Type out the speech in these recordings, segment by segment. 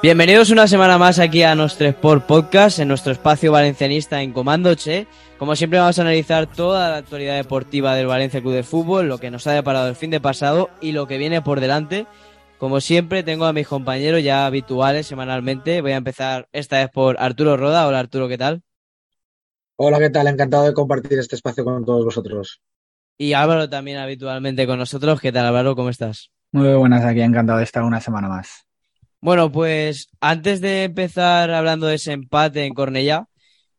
Bienvenidos una semana más aquí a nuestro Sport Podcast, en nuestro espacio valencianista en Comando Che. Como siempre vamos a analizar toda la actualidad deportiva del Valencia Club de Fútbol, lo que nos ha deparado el fin de pasado y lo que viene por delante. Como siempre tengo a mis compañeros ya habituales semanalmente. Voy a empezar esta vez por Arturo Roda. Hola Arturo, ¿qué tal? Hola, ¿qué tal? Encantado de compartir este espacio con todos vosotros. Y Álvaro también habitualmente con nosotros. ¿Qué tal Álvaro? ¿Cómo estás? Muy buenas aquí, encantado de estar una semana más. Bueno, pues antes de empezar hablando de ese empate en Cornellá,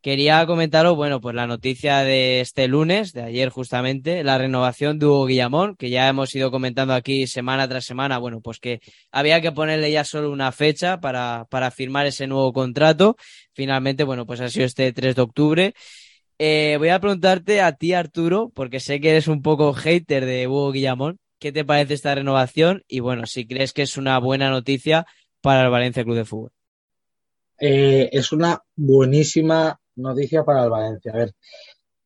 quería comentaros, bueno, pues la noticia de este lunes, de ayer justamente, la renovación de Hugo Guillamón, que ya hemos ido comentando aquí semana tras semana, bueno, pues que había que ponerle ya solo una fecha para, para firmar ese nuevo contrato. Finalmente, bueno, pues ha sido este 3 de octubre. Eh, voy a preguntarte a ti, Arturo, porque sé que eres un poco hater de Hugo Guillamón. ¿Qué te parece esta renovación? Y bueno, si crees que es una buena noticia para el Valencia Club de Fútbol. Eh, es una buenísima noticia para el Valencia. A ver,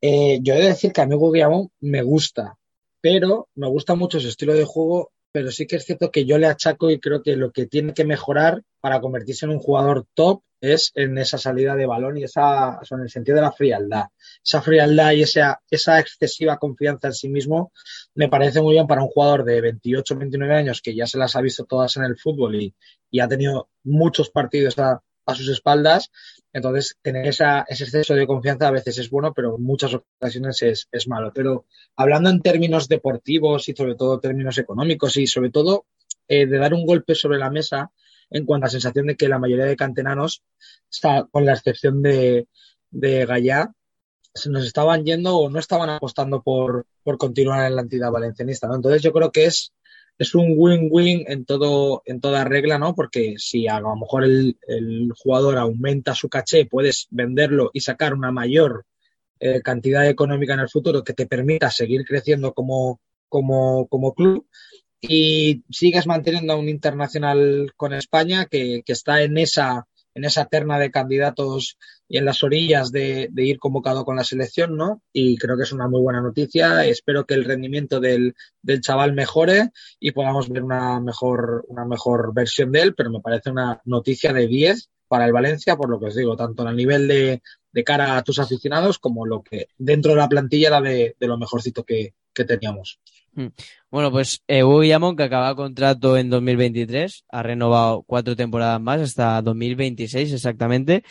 eh, yo he de decir que a mí Guillamón me gusta, pero me gusta mucho su estilo de juego, pero sí que es cierto que yo le achaco y creo que lo que tiene que mejorar para convertirse en un jugador top es en esa salida de balón y esa, o en el sentido de la frialdad. Esa frialdad y esa, esa excesiva confianza en sí mismo me parece muy bien para un jugador de 28, 29 años que ya se las ha visto todas en el fútbol y, y ha tenido muchos partidos a, a sus espaldas. Entonces, tener esa, ese exceso de confianza a veces es bueno, pero en muchas ocasiones es, es malo. Pero hablando en términos deportivos y sobre todo términos económicos y sobre todo eh, de dar un golpe sobre la mesa en cuanto a sensación de que la mayoría de canteranos, está, con la excepción de, de Gallá, se nos estaban yendo o no estaban apostando por, por continuar en la entidad valencianista. ¿no? Entonces yo creo que es, es un win-win en todo, en toda regla, ¿no? Porque si a lo mejor el, el jugador aumenta su caché, puedes venderlo y sacar una mayor eh, cantidad económica en el futuro que te permita seguir creciendo como, como, como club y sigues manteniendo a un internacional con España que, que está en esa, en esa terna de candidatos y en las orillas de, ir convocado con la selección, ¿no? Y creo que es una muy buena noticia. Espero que el rendimiento del, del chaval mejore y podamos ver una mejor, una mejor versión de él, pero me parece una noticia de 10 para el Valencia, por lo que os digo, tanto a nivel de, de cara a tus aficionados como lo que dentro de la plantilla era de, de lo mejorcito que, que teníamos. Bueno, pues eh, Hugo Guillamón, que acaba contrato en 2023, ha renovado cuatro temporadas más hasta 2026 exactamente.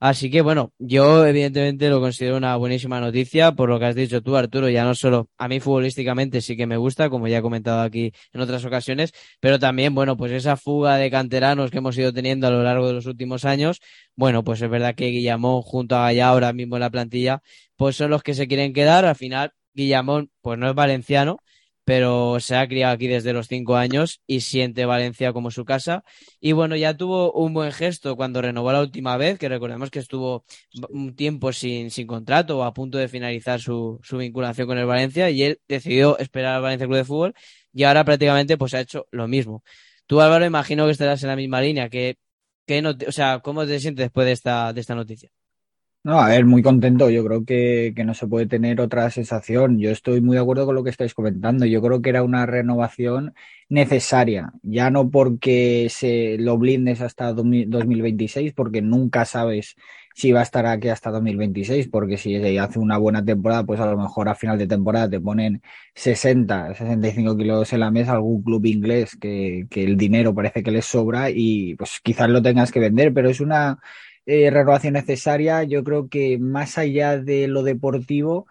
Así que bueno, yo evidentemente lo considero una buenísima noticia por lo que has dicho tú, Arturo, ya no solo a mí futbolísticamente sí que me gusta, como ya he comentado aquí en otras ocasiones, pero también, bueno, pues esa fuga de canteranos que hemos ido teniendo a lo largo de los últimos años, bueno, pues es verdad que Guillamón junto a allá ahora mismo en la plantilla, pues son los que se quieren quedar. Al final, Guillamón, pues no es valenciano, pero se ha criado aquí desde los cinco años y siente Valencia como su casa. Y bueno, ya tuvo un buen gesto cuando renovó la última vez, que recordemos que estuvo un tiempo sin, sin contrato o a punto de finalizar su, su vinculación con el Valencia y él decidió esperar al Valencia Club de Fútbol y ahora prácticamente pues ha hecho lo mismo. Tú, Álvaro, imagino que estarás en la misma línea. que que no o sea, ¿Cómo te sientes después de esta, de esta noticia? No, a ver, muy contento. Yo creo que, que, no se puede tener otra sensación. Yo estoy muy de acuerdo con lo que estáis comentando. Yo creo que era una renovación necesaria, ya no porque se lo blindes hasta 2026, porque nunca sabes si va a estar aquí hasta 2026, porque si hace una buena temporada, pues a lo mejor a final de temporada te ponen 60, 65 kilos en la mesa algún club inglés que, que el dinero parece que les sobra y pues quizás lo tengas que vender, pero es una eh, renovación necesaria, yo creo que más allá de lo deportivo,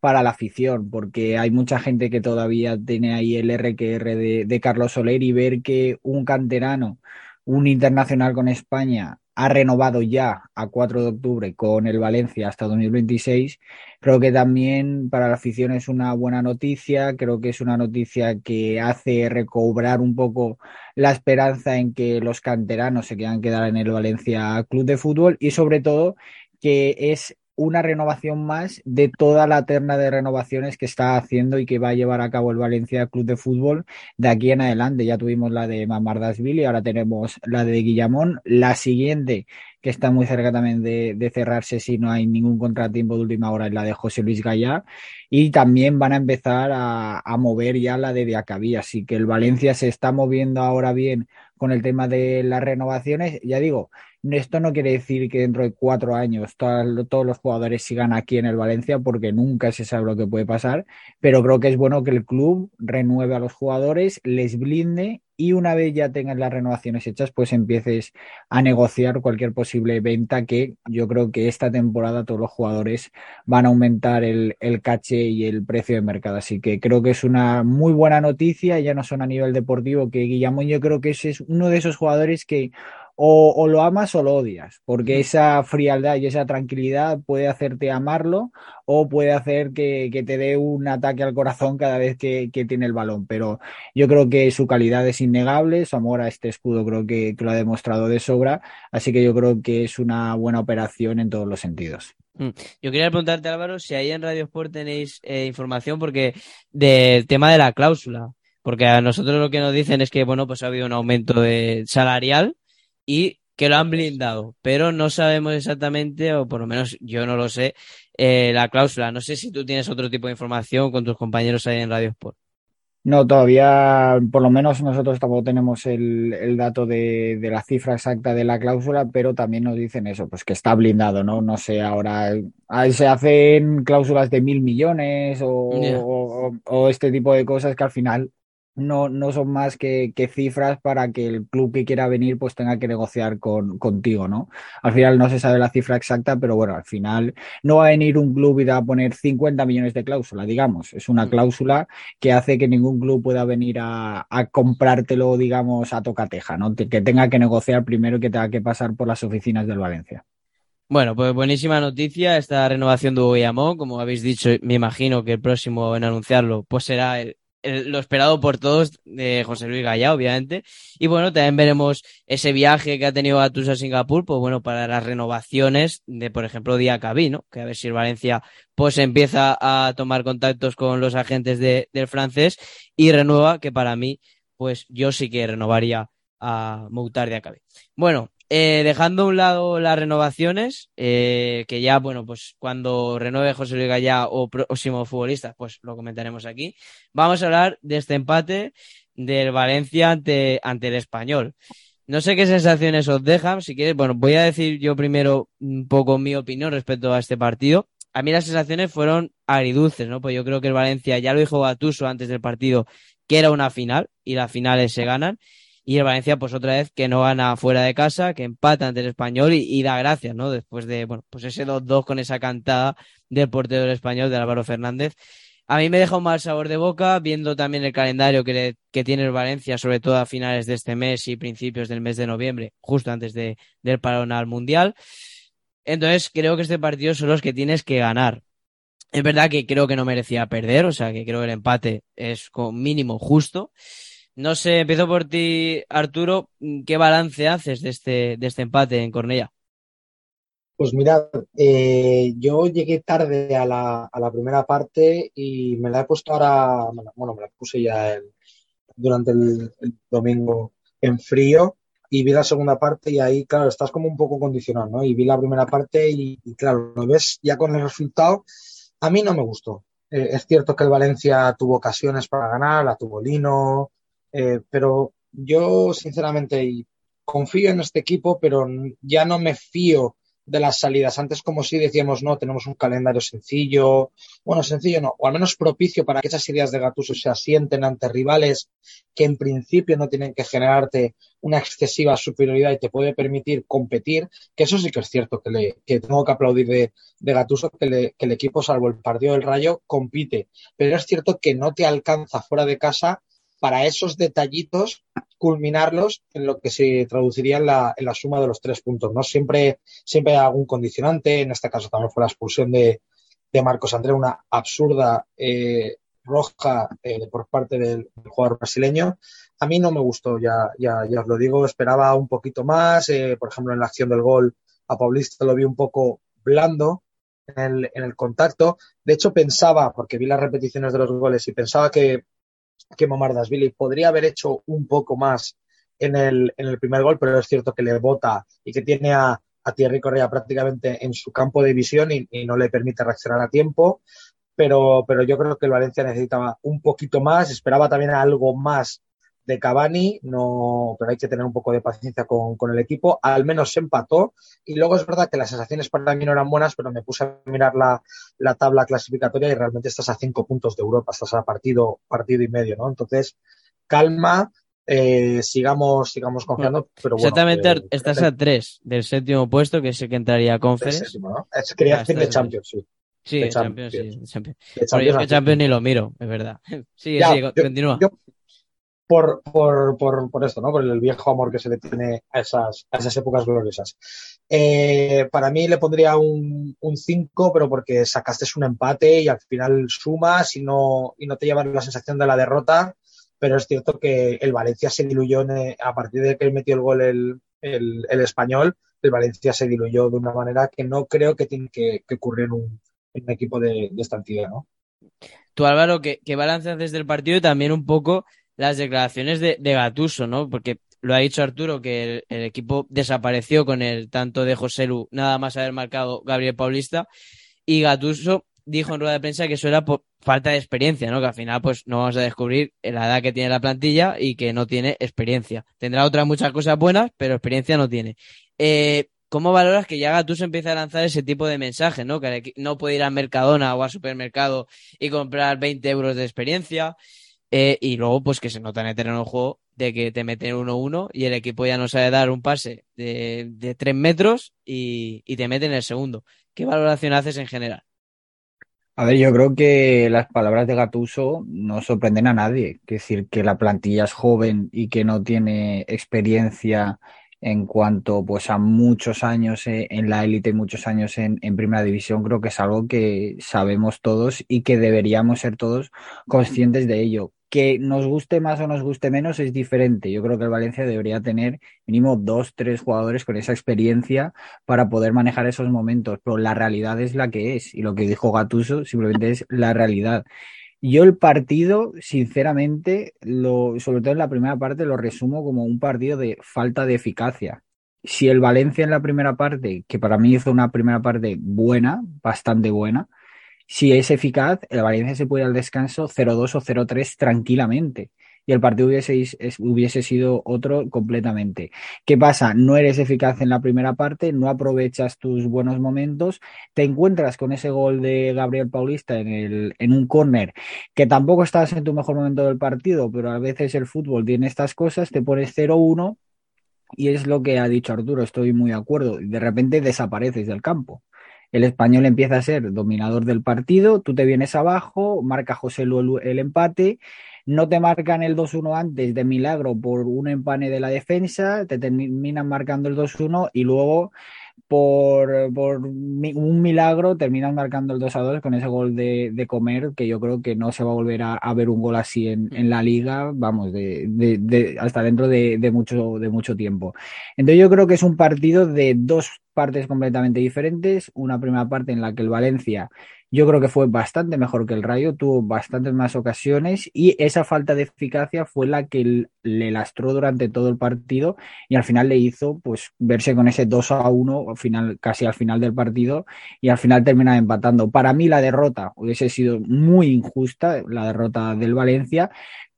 para la afición, porque hay mucha gente que todavía tiene ahí el RQR de, de Carlos Soler y ver que un canterano, un internacional con España, ha renovado ya a 4 de octubre con el Valencia hasta 2026. Creo que también para la afición es una buena noticia, creo que es una noticia que hace recobrar un poco la esperanza en que los canteranos se quieran quedar en el Valencia Club de Fútbol y sobre todo que es una renovación más de toda la terna de renovaciones que está haciendo y que va a llevar a cabo el Valencia Club de Fútbol de aquí en adelante. Ya tuvimos la de Mamardasville y ahora tenemos la de Guillamón. La siguiente, que está muy cerca también de, cerrarse si no hay ningún contratiempo de última hora, es la de José Luis Gallá. Y también van a empezar a, a mover ya la de Diacabí. Así que el Valencia se está moviendo ahora bien con el tema de las renovaciones. Ya digo, esto no quiere decir que dentro de cuatro años todos los jugadores sigan aquí en el Valencia, porque nunca se sabe lo que puede pasar, pero creo que es bueno que el club renueve a los jugadores, les blinde y una vez ya tengan las renovaciones hechas, pues empieces a negociar cualquier posible venta que yo creo que esta temporada todos los jugadores van a aumentar el, el caché y el precio de mercado. Así que creo que es una muy buena noticia, ya no son a nivel deportivo, que Guillermo yo creo que ese es uno de esos jugadores que o, o, lo amas o lo odias, porque esa frialdad y esa tranquilidad puede hacerte amarlo o puede hacer que, que te dé un ataque al corazón cada vez que, que, tiene el balón. Pero yo creo que su calidad es innegable, su amor a este escudo creo que, que lo ha demostrado de sobra, así que yo creo que es una buena operación en todos los sentidos. Mm. Yo quería preguntarte, Álvaro, si ahí en Radio Sport tenéis eh, información porque del tema de la cláusula, porque a nosotros lo que nos dicen es que, bueno, pues ha habido un aumento de salarial y que lo han blindado, pero no sabemos exactamente, o por lo menos yo no lo sé, eh, la cláusula. No sé si tú tienes otro tipo de información con tus compañeros ahí en Radio Sport. No, todavía, por lo menos nosotros tampoco tenemos el, el dato de, de, la cifra exacta de la cláusula, pero también nos dicen eso, pues que está blindado, ¿no? No sé, ahora se hacen cláusulas de mil millones o, yeah. o, o este tipo de cosas que al final no, no son más que, que, cifras para que el club que quiera venir pues tenga que negociar con, contigo, ¿no? Al final no se sabe la cifra exacta, pero bueno, al final no va a venir un club y va a poner 50 millones de cláusula, digamos. Es una cláusula que hace que ningún club pueda venir a, a comprártelo, digamos, a tocateja, ¿no? Que tenga que negociar primero y que tenga que pasar por las oficinas del Valencia. Bueno, pues buenísima noticia esta renovación de Guillamón. Como habéis dicho, me imagino que el próximo en anunciarlo pues será el, lo esperado por todos de José Luis Gallá, obviamente. Y bueno, también veremos ese viaje que ha tenido Atus a Singapur, pues bueno, para las renovaciones de, por ejemplo, Diacabí, ¿no? Que a ver si el Valencia pues empieza a tomar contactos con los agentes de, del francés y renueva, que para mí, pues yo sí que renovaría a Moutar Diacabí. Bueno, eh, dejando a un lado las renovaciones, eh, que ya, bueno, pues cuando renueve José Luis Gallá o próximo futbolista, pues lo comentaremos aquí. Vamos a hablar de este empate del Valencia ante, ante el español. No sé qué sensaciones os dejan, si quieres, bueno, voy a decir yo primero un poco mi opinión respecto a este partido. A mí las sensaciones fueron agridulces, ¿no? Pues yo creo que el Valencia, ya lo dijo Batuso antes del partido, que era una final y las finales se ganan y el Valencia pues otra vez que no gana fuera de casa, que empata ante el español y, da gracias, ¿no? Después de, bueno, pues ese 2-2 con esa cantada del portero del español de Álvaro Fernández. A mí me deja un mal sabor de boca viendo también el calendario que, le, que tiene el Valencia, sobre todo a finales de este mes y principios del mes de noviembre, justo antes de, del parón al Mundial. Entonces creo que este partido son los que tienes que ganar. Es verdad que creo que no merecía perder, o sea que creo que el empate es con mínimo justo. No sé, empiezo por ti, Arturo. ¿Qué balance haces de este, de este empate en Cornella? Pues mira, eh, yo llegué tarde a la, a la, primera parte y me la he puesto ahora, bueno, me la puse ya el, durante el, domingo en frío y vi la segunda parte y ahí, claro, estás como un poco condicionado, ¿no? Y vi la primera parte y, y claro, lo ves ya con el resultado. A mí no me gustó. Eh, es cierto que el Valencia tuvo ocasiones para ganar, la tuvo Lino, eh, pero yo, sinceramente, confío en este equipo, pero ya no me fío de las salidas. Antes, como si decíamos, no, tenemos un calendario sencillo, bueno, sencillo no, o al menos propicio para que esas ideas de Gatuso se asienten ante rivales que en principio no tienen que generarte una excesiva superioridad y te puede permitir competir, que eso sí que es cierto, que, le, que tengo que aplaudir de, de Gatuso, que, le, que el equipo, salvo el partido del Rayo, compite. Pero es cierto que no te alcanza fuera de casa para esos detallitos culminarlos en lo que se traduciría en la, en la, suma de los tres puntos. ¿no? Siempre, siempre hay algún condicionante, en este caso también fue la expulsión de, de Marcos André, una absurda eh, roja eh, por parte del, jugador brasileño. A mí no me gustó, ya, ya, ya os lo digo, esperaba un poquito más, eh, por ejemplo en la acción del gol a Paulista lo vi un poco blando, en el, en el contacto. De hecho, pensaba, porque vi las repeticiones de los goles y pensaba que, que Billy podría haber hecho un poco más en el, en el primer gol, pero es cierto que le bota y que tiene a, a Thierry Correa prácticamente en su campo de visión y, y, no le permite reaccionar a tiempo. Pero, pero yo creo que el Valencia necesitaba un poquito más, esperaba también algo más de Cavani, no, pero hay que tener un poco de paciencia con, con, el equipo. Al menos se empató. Y luego es verdad que las sensaciones para mí no eran buenas, pero me puse a mirar la, la tabla clasificatoria y realmente estás a cinco puntos de Europa, estás a partido, partido y medio, ¿no? Entonces, calma. Eh, sigamos, sigamos confiando. Pero bueno, Exactamente, eh, estás a tres del séptimo puesto, que es el que entraría a Conference. Séptimo, ¿no? Es, quería decir de Champions, sí. Sí, de Champions, Champions. sí, Champions. Yo es que Champions, ni lo miro, es verdad. Yo- continúa. yo- por, por, por, por esto, ¿no? Por el viejo amor que se le tiene a esas, a esas épocas gloriosas. Eh, para mí le pondría un 5, pero porque sacaste un empate y al final sumas y no, y no te llevas la sensación de la derrota. Pero es cierto que el Valencia se diluyó en- a partir de que metió el gol el, el, el español. El Valencia se diluyó de una manera que no creo que tiene que, que ocurrir en un, un equipo de, de esta entidad, ¿no? Tú, Álvaro, ¿qué, qué balance haces del partido y también un poco las declaraciones de, Gattuso, ¿no? Porque lo ha dicho Arturo, que el, equipo desapareció con el tanto de José Lu, nada más haber marcado Gabriel Paulista, y Gattuso dijo en rueda de prensa que eso era por falta de experiencia, ¿no? Que al final, pues, no vamos a descubrir la edad que tiene la plantilla y que no tiene experiencia. Tendrá otras muchas cosas buenas, pero experiencia no tiene. Eh, ¿Cómo valoras que ya Gattuso empiece a lanzar ese tipo de mensajes, ¿no? Que no puede ir a Mercadona o al supermercado y comprar 20 euros de experiencia. Eh, y luego, pues que se nota en el terreno de juego de que te meten 1-1 y el equipo ya no sabe dar un pase de, de 3 metros y, y te meten el segundo. ¿Qué valoración haces en general? A ver, yo creo que las palabras de Gattuso no sorprenden a nadie. Es decir, que la plantilla es joven y que no tiene experiencia en cuanto pues a muchos años eh, en la élite y muchos años en primera división, creo que es algo que sabemos todos y que deberíamos ser todos conscientes de ello. Que nos guste más o nos guste menos es diferente. Yo creo que el Valencia debería tener mínimo dos, tres jugadores con esa experiencia para poder manejar esos momentos, pero la realidad es la que es y lo que dijo Gattuso simplemente es la realidad. Yo el partido, sinceramente, lo, sobre todo en la primera parte, lo resumo como un partido de falta de eficacia. Si el Valencia en la primera parte, que para mí hizo una primera parte buena, bastante buena, si es eficaz, el Valencia se puede ir al descanso 0-2 o 0-3 tranquilamente. Y el partido hubiese, es- hubiese sido otro completamente. ¿Qué pasa? No eres eficaz en la primera parte, no aprovechas tus buenos momentos, te encuentras con ese gol de Gabriel Paulista en, el, en un córner que tampoco estabas en tu mejor momento del partido, pero a veces el fútbol tiene estas cosas, te pones 0-1 y es lo que ha dicho Arturo, estoy muy de acuerdo, de repente desapareces del campo. El español empieza a ser dominador del partido, tú te vienes abajo, marca José Lu el, empate, no te marcan el 2-1 antes de milagro por un empane de la defensa, te terminan marcando el 2-1 y luego por, por un milagro terminan marcando el 2 a 2 con ese gol de, de comer, que yo creo que no se va a volver a, a ver un gol así en, en la liga, vamos, de, de- de- hasta dentro de, de mucho, de mucho tiempo. Entonces yo creo que es un partido de dos partes completamente diferentes, una primera parte en la que el Valencia yo creo que fue bastante mejor que el Rayo, tuvo bastantes más ocasiones y esa falta de eficacia fue la que le lastró durante todo el partido y al final le hizo pues verse con ese 2 a 1 al final, casi al final del partido y al final termina empatando. Para mí la derrota hubiese sido muy injusta, la derrota del Valencia,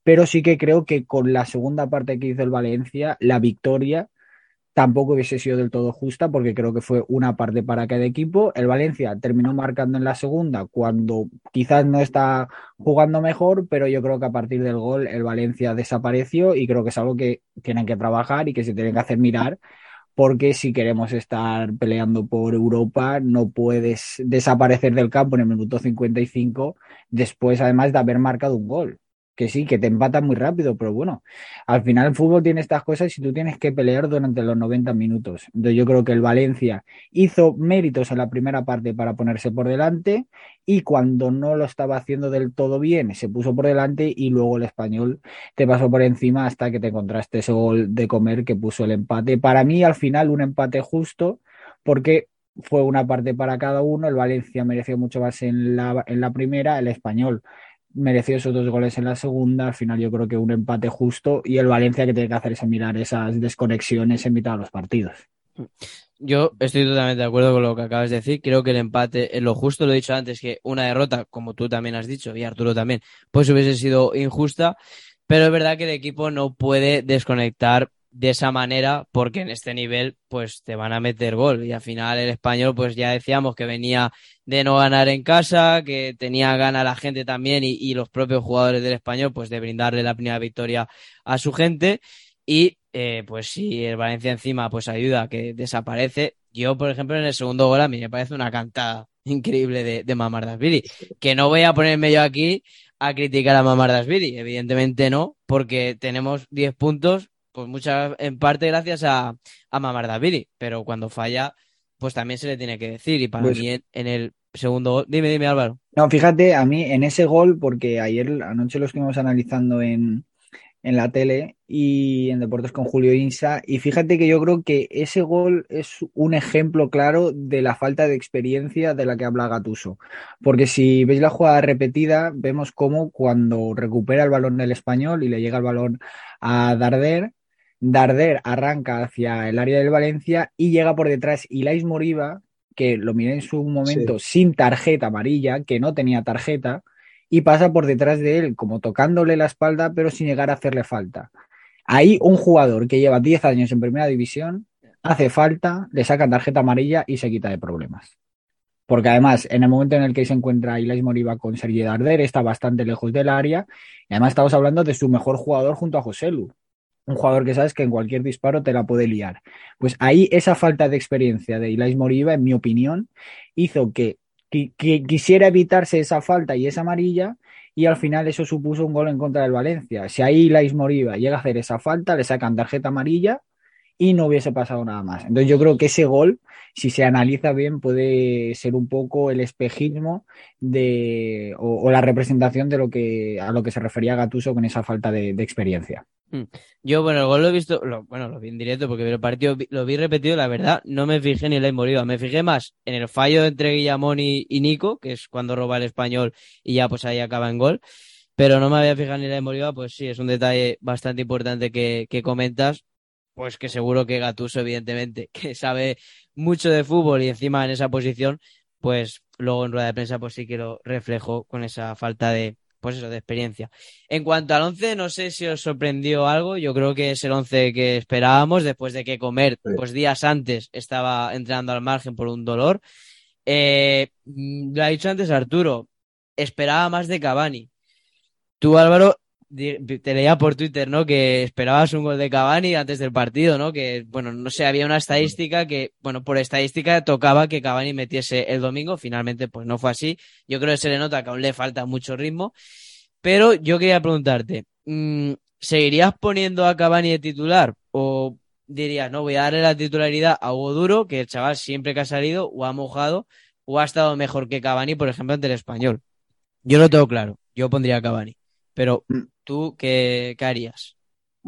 pero sí que creo que con la segunda parte que hizo el Valencia, la victoria tampoco hubiese sido del todo justa porque creo que fue una parte para cada equipo. El Valencia terminó marcando en la segunda cuando quizás no está jugando mejor, pero yo creo que a partir del gol el Valencia desapareció y creo que es algo que tienen que trabajar y que se tienen que hacer mirar. Porque si queremos estar peleando por Europa, no puedes desaparecer del campo en el minuto 55 después, además de haber marcado un gol. Que sí, que te empatan muy rápido, pero bueno, al final el fútbol tiene estas cosas y tú tienes que pelear durante los 90 minutos. Entonces yo creo que el Valencia hizo méritos en la primera parte para ponerse por delante y cuando no lo estaba haciendo del todo bien se puso por delante y luego el español te pasó por encima hasta que te encontraste ese gol de comer que puso el empate. Para mí al final un empate justo porque fue una parte para cada uno. El Valencia mereció mucho más en la, en la primera, el español mereció esos dos goles en la segunda. Al final, yo creo que un empate justo y el Valencia que tiene que hacer es mirar esas desconexiones en mitad de los partidos. Yo estoy totalmente de acuerdo con lo que acabas de decir. Creo que el empate es lo justo. Lo he dicho antes, que una derrota, como tú también has dicho, y Arturo también, pues hubiese sido injusta. Pero es verdad que el equipo no puede desconectar de esa manera porque en este nivel pues te van a meter gol. Y al final el español pues ya decíamos que venía de no ganar en casa, que tenía gana la gente también y, y los propios jugadores del español pues de brindarle la primera victoria a su gente. Y eh, pues si el Valencia encima pues ayuda que desaparece, yo por ejemplo en el segundo gol a mí me parece una cantada increíble de, de Mamardashvili, que no voy a ponerme yo aquí a criticar a Mamardashvili, evidentemente no, porque tenemos 10 puntos, pues muchas, en parte gracias a, a Mamardashvili, pero cuando falla, pues también se le tiene que decir, y para Pues- mí en, en el segundo gol, dime, dime Álvaro. No, fíjate, a mí en ese gol, porque ayer anoche lo estuvimos analizando en, en la tele y en Deportes con Julio Insa, y fíjate que yo creo que ese gol es un ejemplo claro de la falta de experiencia de la que habla Gatuso. Porque si veis la jugada repetida, vemos cómo cuando recupera el balón del español y le llega el balón a Darder, Darder arranca hacia el área del Valencia y llega por detrás Ilais Moriba, que lo miré en su momento sin tarjeta amarilla, que no tenía tarjeta, y pasa por detrás de él, como tocándole la espalda, pero sin llegar a hacerle falta. Ahí un jugador que lleva 10 años en primera división hace falta, le sacan tarjeta amarilla y se quita de problemas. Porque además, en el momento en el que se encuentra Ilais Moriba con Sergio Darder, está bastante lejos del área. Y además estamos hablando de su mejor jugador junto a José Lu. Un jugador que sabes que en cualquier disparo te la puede liar. Pues ahí esa falta de experiencia de Ilais Moriba, en mi opinión, hizo que, que- quisiera evitarse esa falta y esa amarilla y al final eso supuso un gol en contra del Valencia. Si ahí Ilais Moriba llega a hacer esa falta, le sacan tarjeta amarilla y no hubiese pasado nada más. Entonces yo creo que ese gol, si se analiza bien, puede ser un poco el espejismo de o, la representación de lo que a lo que se refería Gatuso con esa falta de experiencia. Yo, bueno, el gol lo he visto, bueno, lo vi en directo porque el partido lo vi repetido, la verdad, no me fijé ni en la Moriba, me fijé más en el fallo entre Guillamón y, Nico, que es cuando roba el español y ya pues ahí acaba en gol, pero no me había fijado ni en la Moriba, pues sí, es un detalle bastante importante que, que comentas, pues que seguro que Gattuso, evidentemente, que sabe mucho de fútbol y encima en esa posición, pues luego en rueda de prensa pues sí que lo reflejó con esa falta de, pues eso, de experiencia. En cuanto al 11, no sé si os sorprendió algo. Yo creo que es el 11 que esperábamos después de que Comer, pues días antes, estaba entrenando al margen por un dolor. Eh, lo ha dicho antes Arturo, esperaba más de Cavani. Tú, Álvaro, te leía por Twitter, ¿no? Que esperabas un gol de Cavani antes del partido, ¿no? Que, bueno, no sé, había una estadística que, bueno, por estadística tocaba que Cavani metiese el domingo. Finalmente, pues no fue así. Yo creo que se le nota que aún le falta mucho ritmo. Pero yo quería preguntarte, mm, ¿seguirías poniendo a Cavani de titular? ¿O dirías, no, voy a darle la titularidad a Hugo Duro, que el chaval siempre que ha salido o ha mojado o ha estado mejor que Cavani, por ejemplo, ante el español? Yo lo tengo claro, yo pondría a Cavani. Pero, Mm. ¿tú qué, qué harías?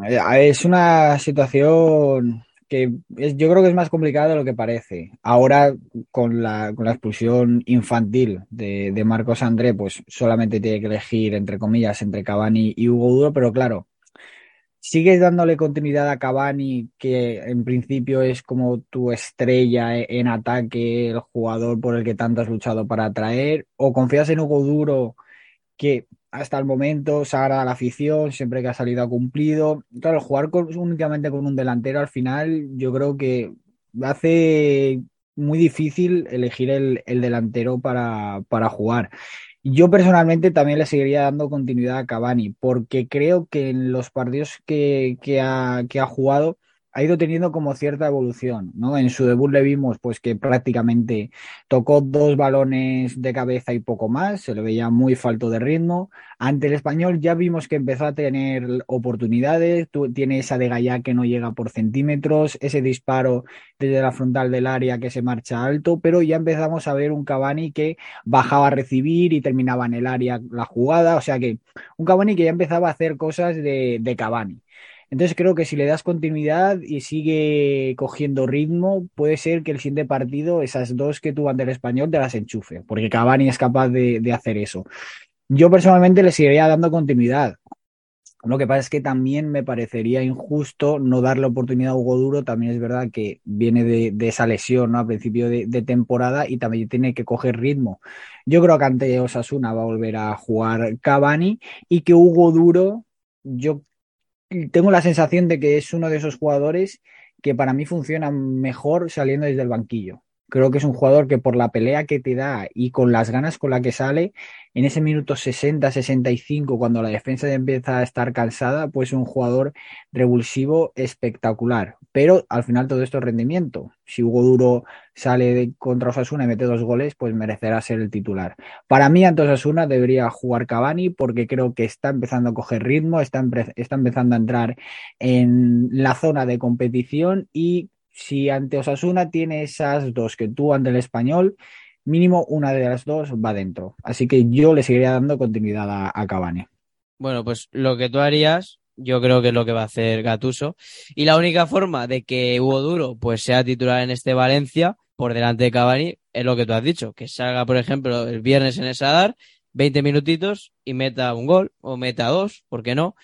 Eh, Es una situación que es- yo creo que es más complicada de lo que parece. Ahora, con la, con la expulsión infantil de, de Marcos André, pues solamente tiene que elegir, entre comillas, entre Cavani y Hugo Duro, pero claro, sigues dándole continuidad a Cavani, que en principio es como tu estrella e- en ataque, el jugador por el que tanto has luchado para atraer, o confías en Hugo Duro que hasta el momento se agrada a la afición, siempre que ha salido ha cumplido. Claro, jugar únicamente con un delantero al final, yo creo que hace muy difícil elegir el, el delantero para, para jugar. Yo personalmente también le seguiría dando continuidad a Cavani, porque creo que en los partidos que, que ha jugado ha ido teniendo como cierta evolución, ¿no? En su debut le vimos pues que prácticamente tocó dos balones de cabeza y poco más, se le veía muy falto de ritmo. Ante el español ya vimos que empezó a tener oportunidades, tu- tiene esa de Gallá que no llega por centímetros, ese disparo desde la frontal del área que se marcha alto, pero ya empezamos a ver un Cavani que bajaba a recibir y terminaba en el área la jugada, o sea que un Cavani que ya empezaba a hacer cosas de, de Cavani. Entonces creo que si le das continuidad y sigue cogiendo ritmo, puede ser que el siguiente partido, esas dos que tuvo ante el español, te las enchufe, porque Cavani es capaz de, hacer eso. Yo personalmente le seguiría dando continuidad. Lo que pasa es que también me parecería injusto no darle oportunidad a Hugo Duro. También es verdad que viene de, de esa lesión ¿no? a principio de, de, temporada y también tiene que coger ritmo. Yo creo que ante Osasuna va a volver a jugar Cavani y que Hugo Duro, yo tengo la sensación de que es uno de esos jugadores que para mí funciona mejor saliendo desde el banquillo. Creo que es un jugador que por la pelea que te da y con las ganas con la que sale, en ese minuto 60, 65, cuando la defensa empieza a estar cansada, pues es un jugador revulsivo espectacular. Pero al final todo esto es rendimiento. Si Hugo Duro sale de contra Osasuna y mete dos goles, pues merecerá ser el titular. Para mí, ante Osasuna debería jugar Cavani porque creo que está empezando a coger ritmo, está empezando a entrar en la zona de competición y si ante Osasuna tiene esas dos que tú ante el español, mínimo una de las dos va dentro. Así que yo le seguiría dando continuidad a, a Cavani. Bueno, pues lo que tú harías, yo creo que es lo que va a hacer Gatuso. Y la única forma de que Hugo Duro pues sea titular en este Valencia, por delante de Cavani, es lo que tú has dicho, que salga, por ejemplo, el viernes en el Sadar, 20 minutitos y meta un gol o meta dos, ¿por qué no?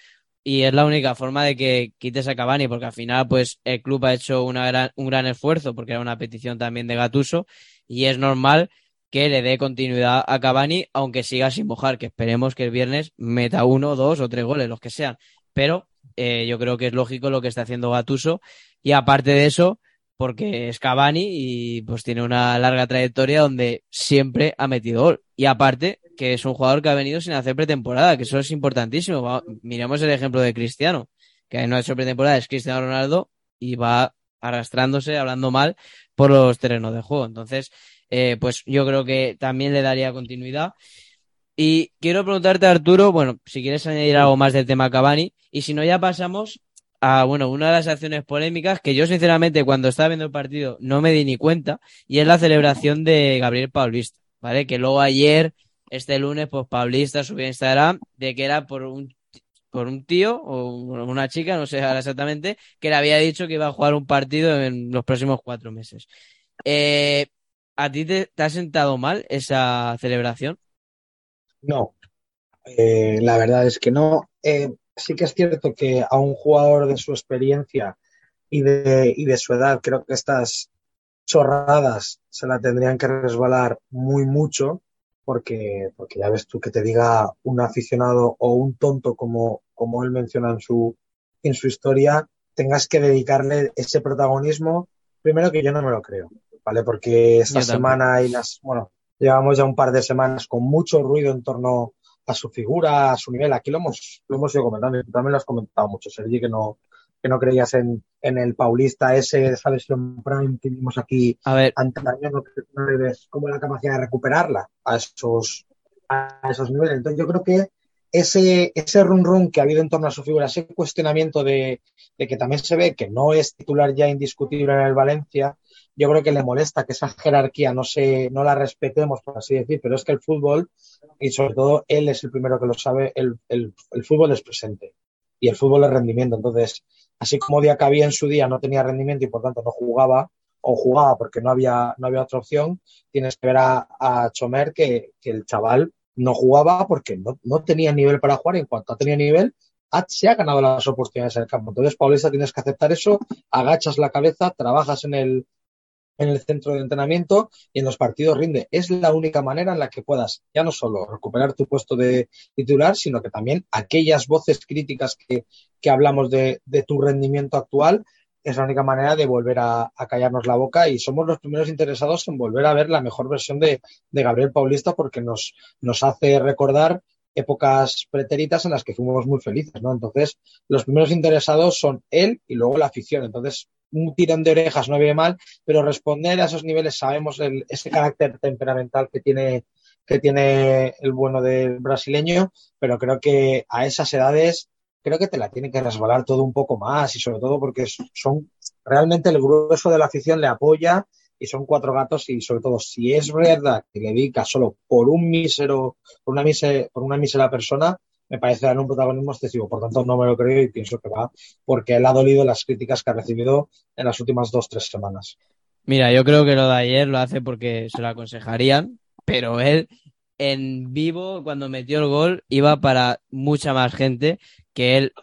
Y es la única forma de que quites a Cavani, porque al final, pues, el club ha hecho una gran, un gran esfuerzo, porque era una petición también de Gatuso, y es normal que le dé continuidad a Cavani, aunque siga sin mojar, que esperemos que el viernes meta uno, dos o tres goles, los que sean. Pero eh, yo creo que es lógico lo que está haciendo Gatuso, y aparte de eso, porque es Cavani y pues tiene una larga trayectoria donde siempre ha metido gol. Y aparte, que es un jugador que ha venido sin hacer pretemporada, que eso es importantísimo. Miremos el ejemplo de Cristiano, que no ha hecho pretemporada, es Cristiano Ronaldo y va arrastrándose, hablando mal por los terrenos de juego. Entonces, eh, pues yo creo que también le daría continuidad. Y quiero preguntarte, Arturo, bueno, si quieres añadir algo más del tema Cavani, y si no, ya pasamos a, bueno, una de las acciones polémicas que yo, sinceramente, cuando estaba viendo el partido no me di ni cuenta, y es la celebración de Gabriel Paulista, ¿vale? Que luego ayer este lunes, pues Pablista subió a Instagram de que era por un, por un tío o una chica, no sé ahora exactamente, que le había dicho que iba a jugar un partido en los próximos cuatro meses. Eh, ¿A ti te, te, ha sentado mal esa celebración? No, eh, la verdad es que no. Eh, sí que es cierto que a un jugador de su experiencia y de, y de su edad, creo que estas chorradas se la tendrían que resbalar muy mucho porque, porque ya ves tú que te diga un aficionado o un tonto como, como él menciona en su, en su historia, tengas que dedicarle ese protagonismo, primero que yo no me lo creo, ¿vale? Porque esta semana y las, bueno, llevamos ya un par de semanas con mucho ruido en torno a su figura, a su nivel. Aquí lo hemos, lo hemos ido comentando y tú también lo has comentado mucho, Sergi, que no, que no creías en, en el Paulista ese, esa versión Prime que vimos aquí a ver. antaño, no, no le ves como la capacidad de recuperarla a esos, a esos niveles. Entonces yo creo que ese, ese run run que ha habido en torno a su figura, ese cuestionamiento de, de, que también se ve que no es titular ya indiscutible en el Valencia, yo creo que le molesta que esa jerarquía no se, no la respetemos, por así decir, pero es que el fútbol, y sobre todo él es el primero que lo sabe, el, el, fútbol es presente y el fútbol es rendimiento. Entonces, así como Diacabí en su día no tenía rendimiento y por tanto no jugaba, o jugaba porque no había, no había otra opción, tienes que ver a, a Chomer que, que, el chaval no jugaba porque no, no, tenía nivel para jugar y en cuanto ha tenido nivel, se ha ganado las oportunidades en el campo. Entonces, Paulista, tienes que aceptar eso, agachas la cabeza, trabajas en el, en el centro de entrenamiento y en los partidos rinde. Es la única manera en la que puedas ya no solo recuperar tu puesto de titular, sino que también aquellas voces críticas que, que hablamos de, de, tu rendimiento actual, es la única manera de volver a, callarnos la boca y somos los primeros interesados en volver a ver la mejor versión de, de Gabriel Paulista porque nos, nos hace recordar épocas pretéritas en las que fuimos muy felices, ¿no? Entonces, los primeros interesados son él y luego la afición. Entonces, un tirón de orejas no viene mal, pero responder a esos niveles sabemos el, ese carácter temperamental que tiene, que tiene el bueno del brasileño, pero creo que a esas edades creo que te la tiene que resbalar todo un poco más y sobre todo porque son realmente el grueso de la afición le apoya y son cuatro gatos y sobre todo si es verdad que le dedica solo por un mísero, por una mísera, por una mísera persona, me parece dar un protagonismo excesivo. Por tanto, no me lo creo y pienso que va porque él ha dolido las críticas que ha recibido en las últimas dos, tres semanas. Mira, yo creo que lo de ayer lo hace porque se lo aconsejarían, pero él en vivo, cuando metió el gol, iba para mucha más gente que él.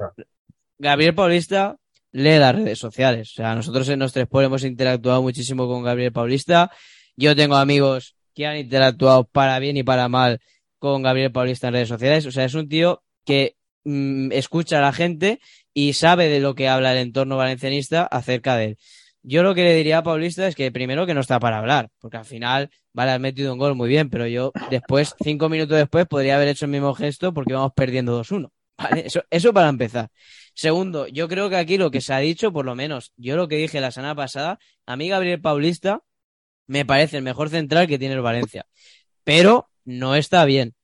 Gabriel Paulista lee las redes sociales. O sea, nosotros en los tres hemos interactuado muchísimo con Gabriel Paulista. Yo tengo amigos que han interactuado para bien y para mal con Gabriel Paulista en redes sociales. O sea, es un tío que mm, escucha a la gente y sabe de lo que habla el entorno valencianista acerca de él. Yo lo que le diría a Paulista es que primero que no está para hablar, porque al final, vale, has metido un gol muy bien, pero yo después, cinco minutos después, podría haber hecho el mismo gesto porque íbamos perdiendo 2-1. ¿vale? Eso, eso para empezar. Segundo, yo creo que aquí lo que se ha dicho, por lo menos, yo lo que dije la semana pasada, a mí Gabriel Paulista me parece el mejor central que tiene el Valencia, pero no está bien.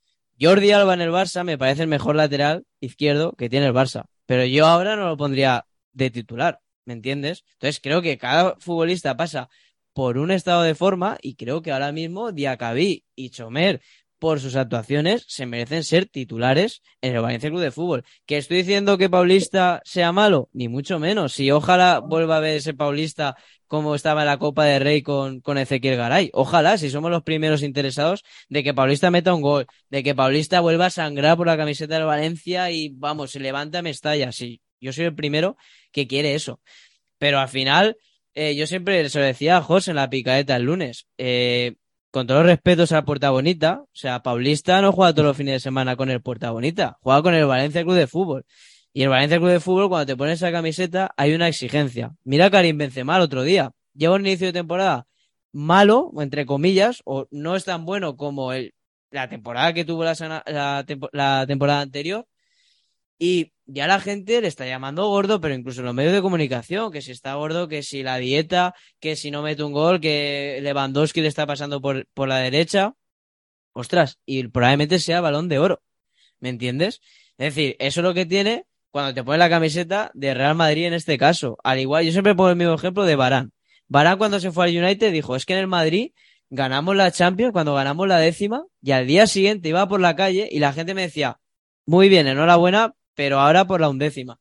Jordi Alba en el Barça me parece el mejor lateral izquierdo que tiene el Barça, pero yo ahora no lo pondría de titular. ¿me entiendes? Entonces creo que cada futbolista pasa por un estado de forma y creo que ahora mismo Diacabí y Chomer por sus actuaciones se merecen ser titulares en el Valencia Club de Fútbol. ¿Que estoy diciendo que Paulista sea malo? Ni mucho menos. Si ojalá vuelva a ver ese Paulista como estaba en la Copa de Rey con, con Ezequiel Garay. Ojalá, si somos los primeros interesados de que Paulista meta un gol, de que Paulista vuelva a sangrar por la camiseta del Valencia y vamos, se levanta Mestalla. Sí, yo soy el primero que quiere eso. Pero al final, eh, yo siempre se lo decía a José en la picadeta el lunes. Eh, con todos los respetos a Puerta Bonita, o sea, Paulista no juega todos los fines de semana con el Puerta Bonita, juega con el Valencia Club de Fútbol. Y el Valencia Club de Fútbol, cuando te pones esa camiseta, hay una exigencia. Mira Karim Benzema el otro día. Lleva un inicio de temporada malo, entre comillas, o no es tan bueno como la temporada que tuvo la, la temporada anterior, y ya la gente le está llamando gordo, pero incluso en los medios de comunicación, que si está gordo, que si la dieta, que si no mete un gol, que Lewandowski le está pasando por, por la derecha. Ostras, y probablemente sea balón de oro. ¿Me entiendes? Es decir, eso es lo que tiene cuando te pones la camiseta de Real Madrid en este caso. Al igual, yo siempre pongo el mismo ejemplo de Barán. Barán cuando se fue al United dijo, es que en el Madrid ganamos la Champions cuando ganamos la décima y al día siguiente iba por la calle y la gente me decía, muy bien, enhorabuena, pero ahora por la undécima.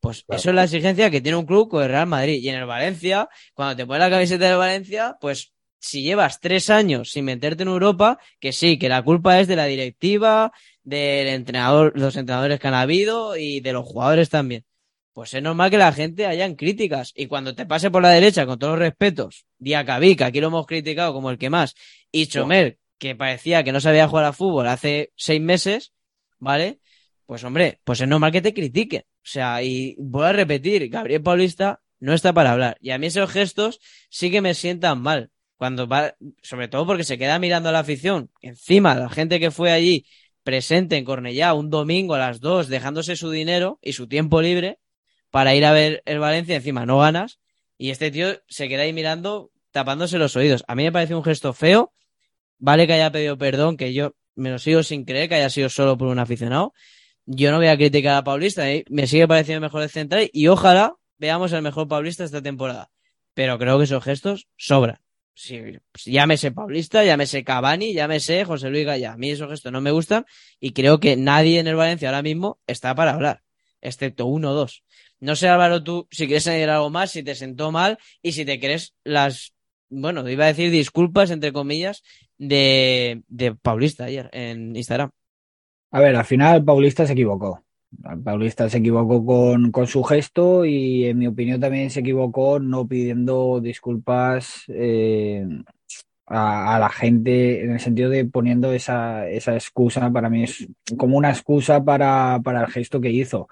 Pues eso es la exigencia que tiene un club con el Real Madrid. Y en el Valencia, cuando te pones la camiseta del Valencia, pues si llevas tres años sin meterte en Europa, que sí, que la culpa es de la directiva, del entrenador, los entrenadores que han habido y de los jugadores también. Pues es normal que la gente hayan críticas. Y cuando te pase por la derecha, con todos los respetos, Diacabí, que aquí lo hemos criticado como el que más, y Chomer, que parecía que no sabía jugar a fútbol hace seis meses, ¿vale? Pues hombre, pues es normal que te critiquen. O sea, y voy a repetir, Gabriel Paulista no está para hablar. Y a mí esos gestos sí que me sientan mal. Cuando va, sobre todo porque se queda mirando a la afición. Encima, la gente que fue allí presente en Cornellá un domingo a las dos, dejándose su dinero y su tiempo libre para ir a ver el Valencia, encima no ganas. Y este tío se queda ahí mirando, tapándose los oídos. A mí me parece un gesto feo. Vale que haya pedido perdón, que yo me lo sigo sin creer que haya sido solo por un aficionado yo no voy a criticar a Paulista, ¿eh? me sigue pareciendo mejor el central y ojalá veamos el mejor Paulista esta temporada. Pero creo que esos gestos sobran. Sí, llámese Paulista, llámese Cavani, llámese José Luis Gaya. A mí esos gestos no me gustan y creo que nadie en el Valencia ahora mismo está para hablar, excepto uno o dos. No sé, Álvaro, tú si quieres añadir algo más, si te sentó mal y si te crees las, bueno, iba a decir disculpas, entre comillas, de, de Paulista ayer en Instagram. A ver, al final Paulista se equivocó. Paulista se equivocó con, con, su gesto y en mi opinión también se equivocó no pidiendo disculpas eh, a, la gente en el sentido de poniendo esa, esa excusa, para mí es como una excusa para, para el gesto que hizo.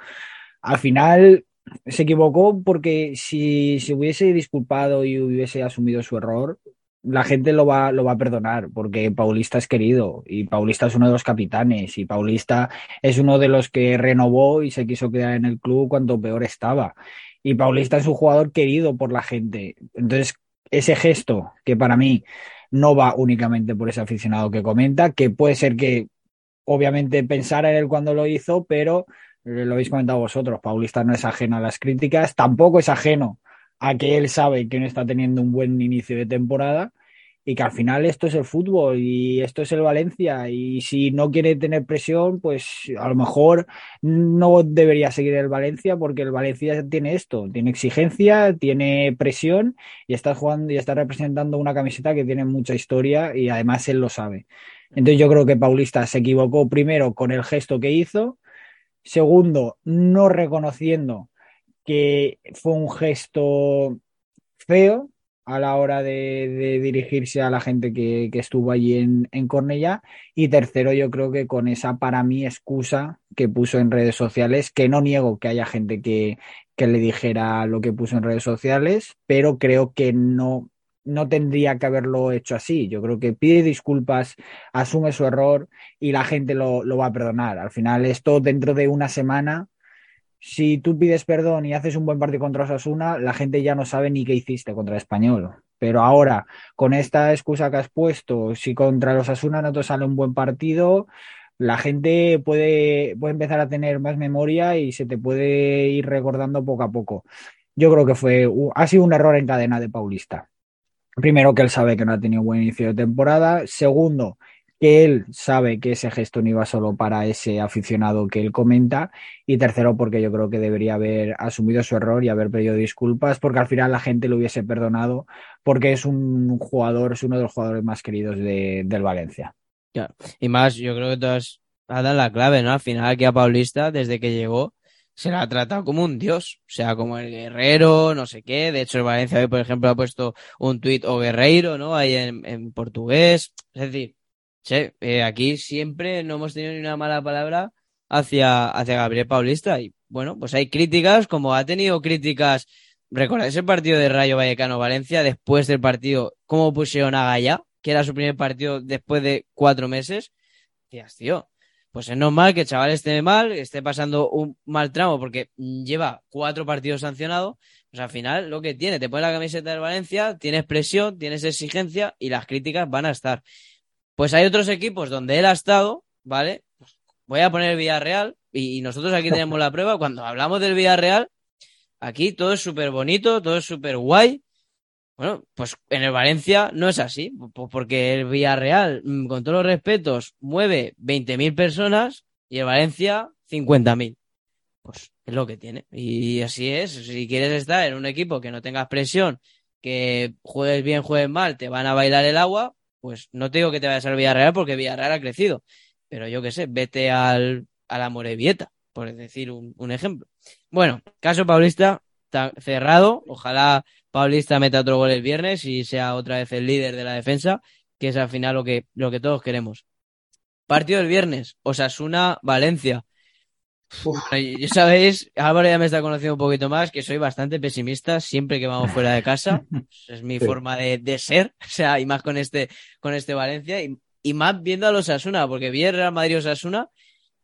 Al final se equivocó porque si se hubiese disculpado y hubiese asumido su error, la gente lo va, lo va a perdonar porque Paulista es querido y Paulista es uno de los capitanes y Paulista es uno de los que renovó y se quiso quedar en el club cuando peor estaba. Y Paulista es un jugador querido por la gente. Entonces, ese gesto que para mí no va únicamente por ese aficionado que comenta, que puede ser que obviamente pensara en él cuando lo hizo, pero lo habéis comentado vosotros, Paulista no es ajeno a las críticas, tampoco es ajeno a que él sabe que no está teniendo un buen inicio de temporada y que al final esto es el fútbol y esto es el Valencia y si no quiere tener presión, pues a lo mejor no debería seguir el Valencia porque el Valencia tiene esto, tiene exigencia, tiene presión y está jugando y está representando una camiseta que tiene mucha historia y además él lo sabe. Entonces yo creo que Paulista se equivocó primero con el gesto que hizo, segundo, no reconociendo que fue un gesto feo, a la hora de, dirigirse a la gente que, estuvo allí en, en. Y tercero, yo creo que con esa, para mí, excusa que puso en redes sociales, que no niego que haya gente que, le dijera lo que puso en redes sociales, pero creo que no, no tendría que haberlo hecho así. Yo creo que pide disculpas, asume su error y la gente lo va a perdonar. Al final, esto dentro de una semana si tú pides perdón y haces un buen partido contra Osasuna, la gente ya no sabe ni qué hiciste contra el español. Pero ahora, con esta excusa que has puesto, si contra los Osasuna no te sale un buen partido, la gente puede, puede empezar a tener más memoria y se te puede ir recordando poco a poco. Yo creo que fue, ha sido un error en cadena de Paulista. Primero, que él sabe que no ha tenido buen inicio de temporada. Segundo, que él sabe que ese gesto no iba solo para ese aficionado que él comenta. Y tercero, porque yo creo que debería haber asumido su error y haber pedido disculpas, porque al final la gente lo hubiese perdonado, porque es un jugador, es uno de los jugadores más queridos de, del Valencia. Y más, yo creo que todas dado la clave, ¿no? Al final aquí a Paulista, desde que llegó, se la ha tratado como un dios, o sea, como el guerrero, no sé qué. De hecho, el Valencia hoy, por ejemplo, ha puesto un tuit o guerreiro, ¿no? Ahí en, en portugués. Es decir, Sí, eh, aquí siempre no hemos tenido ni una mala palabra hacia, hacia Gabriel Paulista. Y bueno, pues hay críticas, como ha tenido críticas. ¿Recordáis el partido de Rayo Vallecano-Valencia después del partido? ¿Cómo pusieron a Gaya? Que era su primer partido después de cuatro meses. Tías, tío. Pues es normal que el chaval esté mal, esté pasando un mal tramo porque lleva cuatro partidos sancionados. Pues al final lo que tiene, te pone la camiseta del Valencia, tienes presión, tienes exigencia y las críticas van a estar. Pues hay otros equipos donde él ha estado, ¿vale? Voy a poner el Villarreal y, nosotros aquí tenemos la prueba. Cuando hablamos del Villarreal, aquí todo es súper bonito, todo es súper guay. Bueno, pues en el Valencia no es así, porque el Villarreal, mm, con todos los respetos, mueve 20.000 personas y el Valencia 50.000. Pues es lo que tiene. Y así es. Si quieres estar en un equipo que no tengas presión, que juegues bien, juegues mal, te van a bailar el agua, pues no te digo que te vayas al Villarreal porque Villarreal ha crecido, pero yo qué sé, vete al, a la Morevieta, por decir un, un ejemplo. Bueno, caso Paulista está cerrado, ojalá Paulista meta otro gol el viernes y sea otra vez el líder de la defensa, que es al final lo que, lo que todos queremos. Partido del viernes, Osasuna, Valencia. Ya sabéis, Álvaro ya me está conociendo un poquito más, que soy bastante pesimista siempre que vamos fuera de casa. Es mi forma de, de, ser, o sea, y más con este, con este Valencia, y, y más viendo a los Asuna, porque vi el Real Madrid Osasuna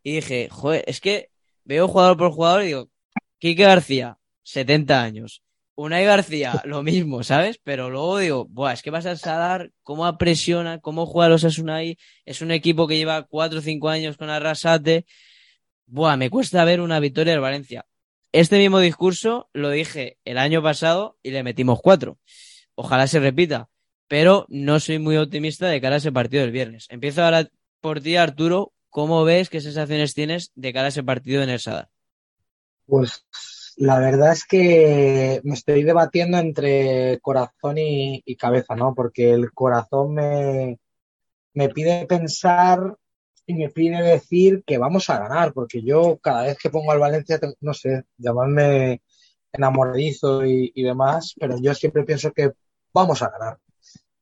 y dije, joder, es que veo jugador por jugador y digo, Quique García, 70 años. Unai García, lo mismo, ¿sabes? Pero luego digo, Buah, es que vas a salar cómo apresiona, cómo juega los Asuna ahí. Es un equipo que lleva 4 o 5 años con Arrasate Buah, me cuesta ver una victoria del Valencia. Este mismo discurso lo dije el año pasado y le metimos cuatro. Ojalá se repita, pero no soy muy optimista de cara a ese partido del viernes. Empiezo ahora por ti, Arturo. ¿Cómo ves, qué sensaciones tienes de cara a ese partido en el Sadar? Pues la verdad es que me estoy debatiendo entre corazón y, y cabeza, ¿no? Porque el corazón me, me pide pensar y me pide decir que vamos a ganar, porque yo cada vez que pongo al Valencia, no sé, llamarme enamoradizo y, demás, pero yo siempre pienso que vamos a ganar.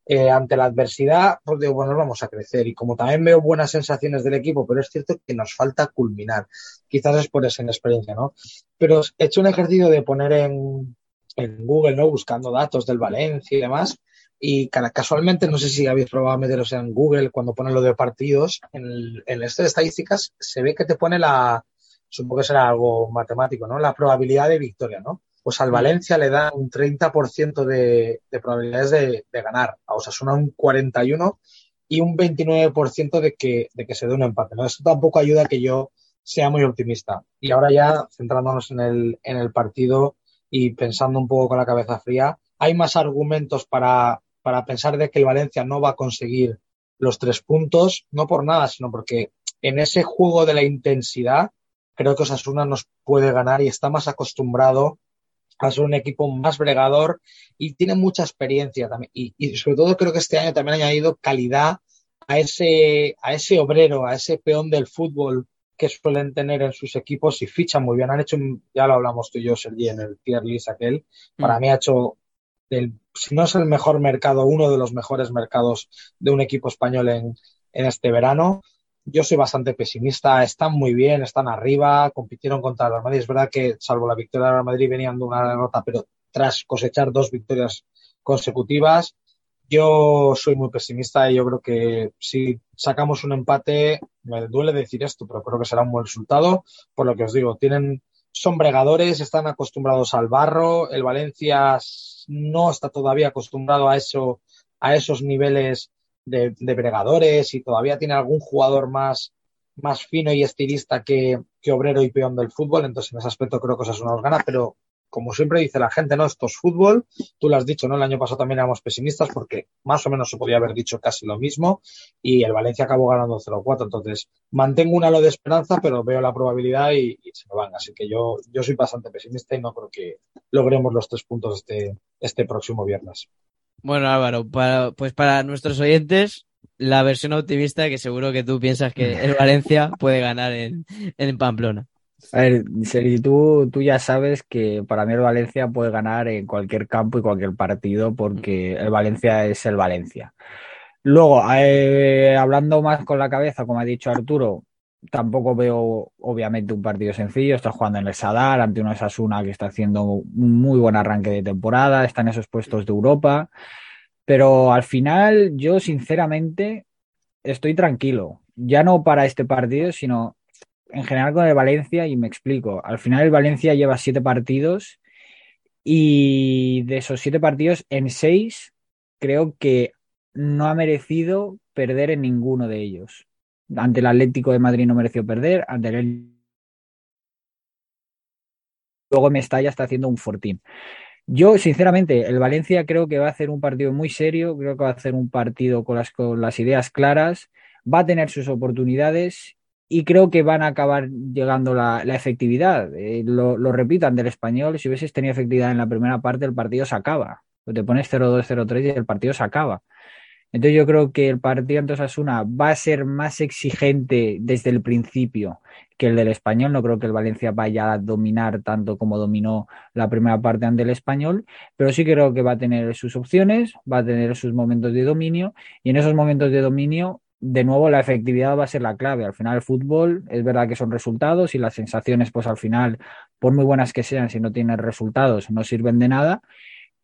Eh, ante la adversidad, pues digo, bueno, vamos a crecer. Y como también veo buenas sensaciones del equipo, pero es cierto que nos falta culminar. Quizás es por esa inexperiencia, ¿no? Pero he hecho un ejercicio de poner en, en Google, ¿no? Buscando datos del Valencia y demás. Y casualmente, no sé si habéis probado meteros en Google cuando ponen lo de partidos, en el, en este de estadísticas se ve que te pone la, supongo que será algo matemático, ¿no? La probabilidad de victoria, ¿no? Pues al Valencia le da un 30% de, de probabilidades de, de, ganar, a Osasuna un 41% y un 29% de que, de que se dé un empate, ¿no? Eso tampoco ayuda a que yo sea muy optimista. Y ahora ya, centrándonos en el, en el partido y pensando un poco con la cabeza fría, hay más argumentos para para pensar de que el Valencia no va a conseguir los tres puntos, no por nada, sino porque en ese juego de la intensidad, creo que Osasuna nos puede ganar y está más acostumbrado a ser un equipo más bregador y tiene mucha experiencia también. Y, y sobre todo creo que este año también ha añadido calidad a ese, a ese obrero, a ese peón del fútbol que suelen tener en sus equipos y fichan muy bien. Han hecho, ya lo hablamos tú y yo, Sergi, en el tier list aquel. Para Mm. mí ha hecho, si no es el mejor mercado, uno de los mejores mercados de un equipo español en, en este verano. Yo soy bastante pesimista. Están muy bien, están arriba, compitieron contra el Madrid. Es verdad que, salvo la victoria del Real Madrid, venían de una derrota, pero tras cosechar dos victorias consecutivas, yo soy muy pesimista y yo creo que si sacamos un empate, me duele decir esto, pero creo que será un buen resultado. Por lo que os digo, tienen, son bregadores, están acostumbrados al barro. El Valencia no está todavía acostumbrado a eso, a esos niveles de, bregadores y todavía tiene algún jugador más, más fino y estilista que, que obrero y peón del fútbol. Entonces, en ese aspecto creo que Osasuna nos gana, pero como siempre dice la gente, no, esto es fútbol. Tú lo has dicho, ¿no? El año pasado también éramos pesimistas porque más o menos se podía haber dicho casi lo mismo y el Valencia acabó ganando 0-4. Entonces, mantengo un halo de esperanza, pero veo la probabilidad y, se me van. Así que yo, yo soy bastante pesimista y no creo que logremos los tres puntos este, este próximo viernes. Bueno, Álvaro, para, pues para nuestros oyentes, la versión optimista que seguro que tú piensas que el Valencia puede ganar en, en Pamplona. A ver, Sergi, tú, ya sabes que para mí el Valencia puede ganar en cualquier campo y cualquier partido porque el Valencia es el Valencia. Luego, eh, hablando más con la cabeza, como ha dicho Arturo, tampoco veo obviamente un partido sencillo. Está jugando en el Sadar ante una Sasuna que está haciendo un muy buen arranque de temporada, está en esos puestos de Europa. Pero al final, yo sinceramente estoy tranquilo. Ya no para este partido, sino en general con el Valencia y me explico. Al final el Valencia lleva siete partidos y de esos siete partidos en seis creo que no ha merecido perder en ninguno de ellos. Ante el Atlético de Madrid no mereció perder, ante el luego Mestalla está haciendo un fortín. Yo, sinceramente, el Valencia creo que va a hacer un partido muy serio, creo que va a hacer un partido con las, con las ideas claras, va a tener sus oportunidades y creo que van a acabar llegando la, efectividad. Eh, lo, lo, repito, ante el español, si hubieses tenido efectividad en la primera parte, el partido se acaba. Te pones 0-2, 0-3 y el partido se acaba. Entonces yo creo que el partido ante Osasuna va a ser más exigente desde el principio que el del español. No creo que el Valencia vaya a dominar tanto como dominó la primera parte ante el español, pero sí creo que va a tener sus opciones, va a tener sus momentos de dominio y en esos momentos de dominio de nuevo la efectividad va a ser la clave. Al final el fútbol es verdad que son resultados y las sensaciones pues al final, por muy buenas que sean, si no tienen resultados no sirven de nada.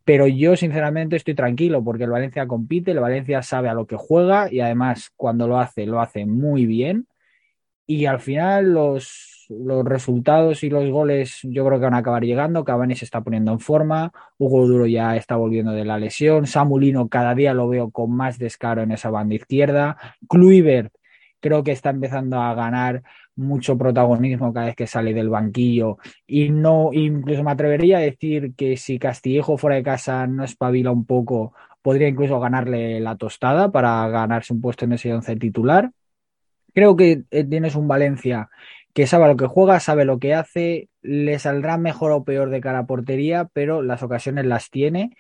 Pero yo sinceramente estoy tranquilo porque el Valencia compite, el Valencia sabe a lo que juega y además cuando lo hace, lo hace muy bien. Y al final los, los resultados y los goles yo creo que van a acabar llegando. Cavani se está poniendo en forma, Hugo Duro ya está volviendo de la lesión, Samulino cada día lo veo con más descaro en esa banda izquierda, Kluivert creo que está empezando a ganar mucho protagonismo cada vez que sale del banquillo y no, incluso me atrevería a decir que si Castillejo fuera de casa no espabila un poco, podría incluso ganarle la tostada para ganarse un puesto en ese once titular. Creo que tienes un Valencia que sabe lo que juega, sabe lo que hace, le saldrá mejor o peor de cara a portería, pero las ocasiones las tiene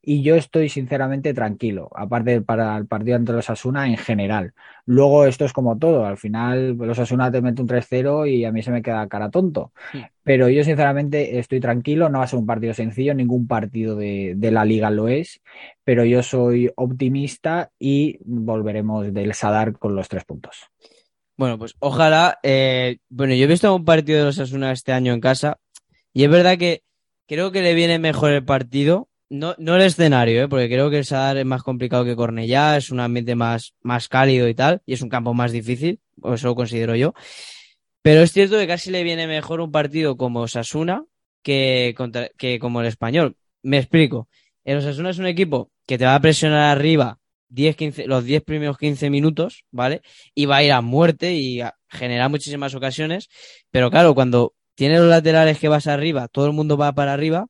y yo estoy sinceramente tranquilo, aparte para el partido ante los Asuna en general. Luego esto es como todo, al final los Asuna te mete un 3-0 y a mí se me queda cara tonto. Sí. Pero yo sinceramente estoy tranquilo, no va a ser un partido sencillo, ningún partido de, de, la liga lo es, pero yo soy optimista y volveremos del Sadar con los tres puntos. Bueno, pues ojalá. Eh, bueno, yo he visto un partido de los Asuna este año en casa y es verdad que creo que le viene mejor el partido no, no el escenario, ¿eh? porque creo que el Sadar es más complicado que Cornellá, es un ambiente más, más cálido y tal, y es un campo más difícil, eso lo considero yo. Pero es cierto que casi le viene mejor un partido como Sasuna que, contra, que como el español. Me explico. El Osasuna es un equipo que te va a presionar arriba 10, 15, los 10 primeros 15 minutos, ¿vale? Y va a ir a muerte y a generar muchísimas ocasiones. Pero claro, cuando tiene los laterales que vas arriba, todo el mundo va para arriba,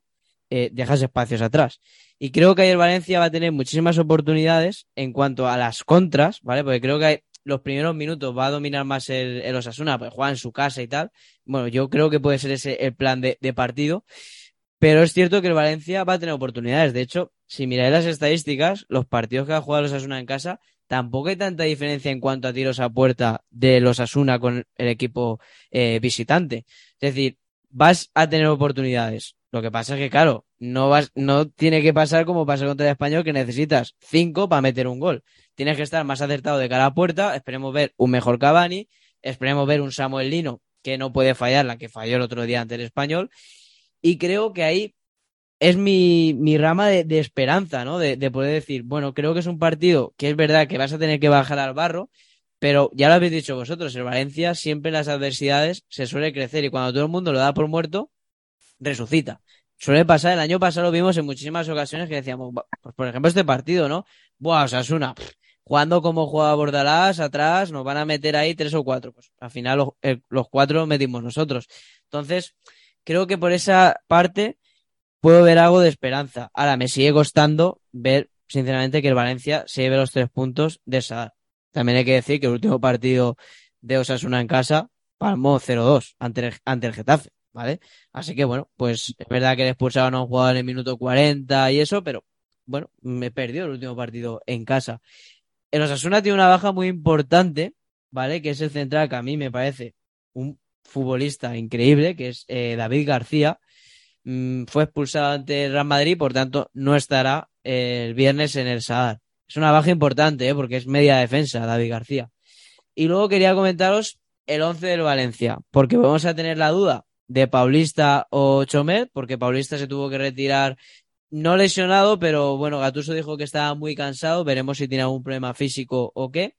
eh, dejas espacios atrás. Y creo que ayer Valencia va a tener muchísimas oportunidades en cuanto a las contras, ¿vale? Porque creo que los primeros minutos va a dominar más el, el Osasuna, pues juega en su casa y tal. Bueno, yo creo que puede ser ese el plan de partido. Pero es cierto que el Valencia va a tener oportunidades. De hecho, si miráis las estadísticas, los partidos que ha jugado los Asuna en casa, tampoco hay tanta diferencia en cuanto a tiros a puerta de los Asuna con el equipo eh, visitante. Es decir, vas a tener oportunidades. Lo que pasa es que, claro, no vas, no tiene que pasar como pasa contra el español, que necesitas cinco para meter un gol. Tienes que estar más acertado de cara a puerta. Esperemos ver un mejor Cavani. Esperemos ver un Samuel Lino que no puede fallar, la que falló el otro día ante el español. Y creo que ahí es mi, mi rama de, esperanza, ¿no? De, de, poder decir, bueno, creo que es un partido que es verdad que vas a tener que bajar al barro, pero ya lo habéis dicho vosotros, el Valencia siempre en las adversidades se suele crecer y cuando todo el mundo lo da por muerto, resucita. Suele pasar, el año pasado lo vimos en muchísimas ocasiones que decíamos, pues por ejemplo este partido, ¿no? Buah, Osasuna, jugando como juega Bordalás atrás, nos van a meter ahí tres o cuatro. Pues al final el, los cuatro metimos nosotros. Entonces, creo que por esa parte puedo ver algo de esperanza. Ahora, me sigue costando ver, sinceramente, que el Valencia se lleve los tres puntos de Sadar. También hay que decir que el último partido de Osasuna en casa palmó 0-2 ante el, ante el Getafe, ¿vale? Así que, bueno, pues es verdad que le expulsaron a un jugador en el minuto 40 y eso, pero, bueno, me perdió el último partido en casa. El Osasuna tiene una baja muy importante, ¿vale? Que es el central, que a mí me parece un futbolista increíble, que es eh, David García, mmm, fue expulsado ante el Real Madrid, por tanto no estará eh, el viernes en el Sadar. Es una baja importante, ¿eh? porque es media defensa David García. Y luego quería comentaros el 11 del Valencia, porque vamos a tener la duda de Paulista o Chomet, porque Paulista se tuvo que retirar no lesionado, pero bueno, Gatuso dijo que estaba muy cansado, veremos si tiene algún problema físico o qué.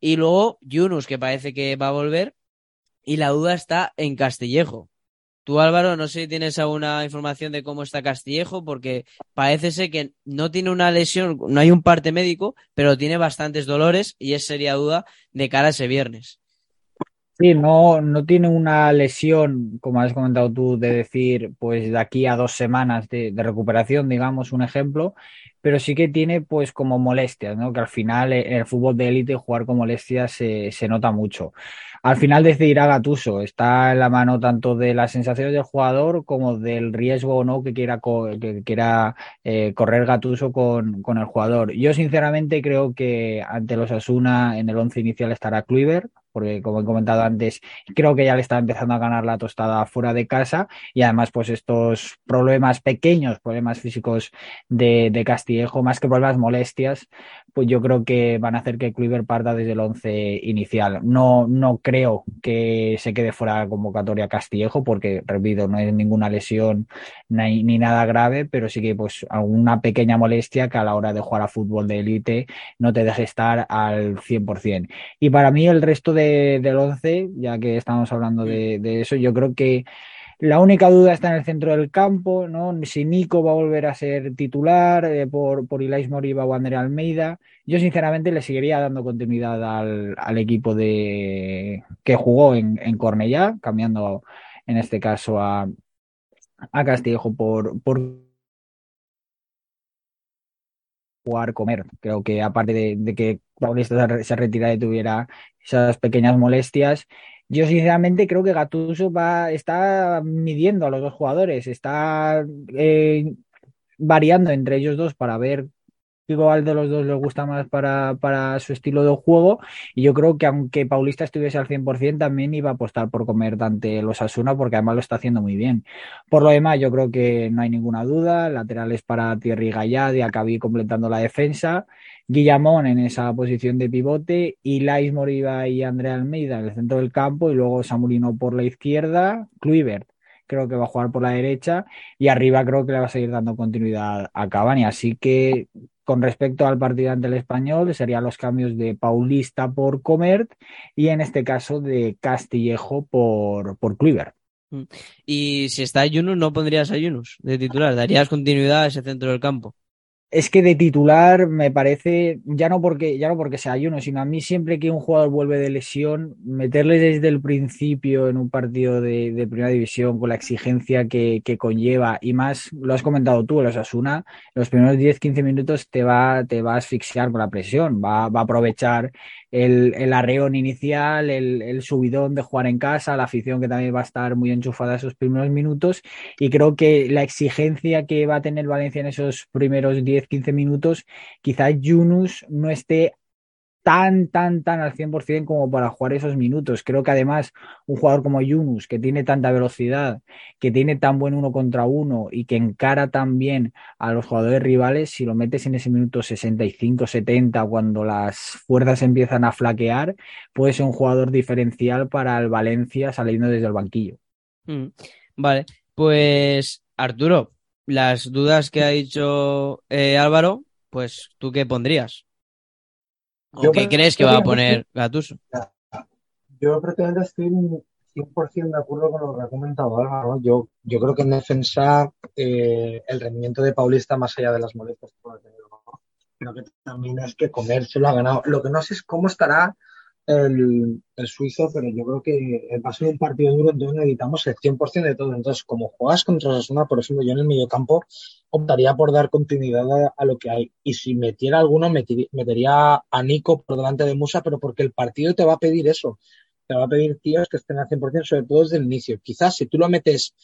Y luego Yunus, que parece que va a volver, y la duda está en Castillejo. Tú, Álvaro, no sé si tienes alguna información de cómo está Castillejo, porque parece ser que no tiene una lesión, no hay un parte médico, pero tiene bastantes dolores y es seria duda de cara ese viernes. Sí, no, no tiene una lesión, como has comentado tú, de decir, pues de aquí a dos semanas de, recuperación, digamos, un ejemplo, pero sí que tiene pues como molestias, ¿no? Que al final en el fútbol de élite jugar con molestias se, se nota mucho. Al final decidirá Gatuso, está en la mano tanto de las sensaciones del jugador como del riesgo o no que quiera, que quiera eh, correr Gatuso con, con, el jugador. Yo sinceramente creo que ante los Asuna en el once inicial estará Kluivert, porque como he comentado antes, creo que ya le está empezando a ganar la tostada fuera de casa y además pues estos problemas pequeños, problemas físicos de, de Castillejo, más que problemas molestias, pues yo creo que van a hacer que Kluivert parta desde el once inicial. No, no creo que se quede fuera de la convocatoria Castillejo porque, repito, no es ninguna lesión ni, ni nada grave, pero sí que pues alguna pequeña molestia que a la hora de jugar a fútbol de élite no te deje estar al 100%. Y para mí el resto de del 11, ya que estamos hablando de, de, eso, yo creo que la única duda está en el centro del campo, ¿no? Si Nico va a volver a ser titular eh, por, por Ilais Moriba o André Almeida. Yo, sinceramente, le seguiría dando continuidad al, al equipo de que jugó en, en Cornellá, cambiando en este caso a, a Castillejo por, por jugar comer. Creo que aparte de, de que Paulista se retira y tuviera esas pequeñas molestias, yo sinceramente creo que Gatuso va, está midiendo a los dos jugadores, está eh, variando entre ellos dos para ver igual de los dos les gusta más para, para su estilo de juego. Y yo creo que aunque Paulista estuviese al 100% también iba a apostar por comer ante los Asuna porque además lo está haciendo muy bien. Por lo demás yo creo que no hay ninguna duda, laterales para Thierry Gallad y acabé completando la defensa, Guillamón en esa posición de pivote, Ilais Moriba y Andrea Almeida en el centro del campo y luego Samulino por la izquierda, Kluivert creo que va a jugar por la derecha y arriba creo que le va a seguir dando continuidad a Cavani. Así que con respecto al partido ante el español, serían los cambios de Paulista por Comert y en este caso de Castillejo por, por Kluivert. Y si está Yunus, no pondrías a Yunus de titular, darías continuidad a ese centro del campo. Es que de titular me parece, ya no porque, ya no porque sea uno, sino a mí siempre que un jugador vuelve de lesión, meterle desde el principio en un partido de, de primera división con la exigencia que, que, conlleva y más, lo has comentado tú, el Osasuna, los primeros 10-15 minutos te va, te va a asfixiar con la presión, va, va a aprovechar el, el arreón inicial, el, el, subidón de jugar en casa, la afición que también va a estar muy enchufada esos primeros minutos. Y creo que la exigencia que va a tener Valencia en esos primeros 10-15 minutos, quizás Yunus no esté tan, tan, tan al 100% como para jugar esos minutos. Creo que además un jugador como Yunus, que tiene tanta velocidad, que tiene tan buen uno contra uno y que encara tan bien a los jugadores rivales, si lo metes en ese minuto 65-70, cuando las fuerzas empiezan a flaquear, puede ser un jugador diferencial para el Valencia saliendo desde el banquillo. Mm, vale, pues Arturo, las dudas que ha dicho eh, Álvaro, pues tú qué pondrías? ¿O qué crees que va a poner Gatuso? Yo prácticamente estoy 100% de acuerdo con lo que ha comentado Álvaro. Yo, yo creo que en defensa eh, el rendimiento de Paulista, más allá de las molestias que puede tener, creo que también es que comer se lo ha ganado. Lo que no sé es cómo estará el, suizo, pero yo creo que va a ser un partido duro, entonces necesitamos el 100% de todo. Entonces, como juegas contra Osasuna, por ejemplo, yo en el mediocampo optaría por dar continuidad a, lo que hay. Y si metiera alguno, metería, metería a Nico por delante de Musa, pero porque el partido te va a pedir eso. Te va a pedir tíos que estén al 100%, sobre todo desde el inicio. Quizás si tú lo metes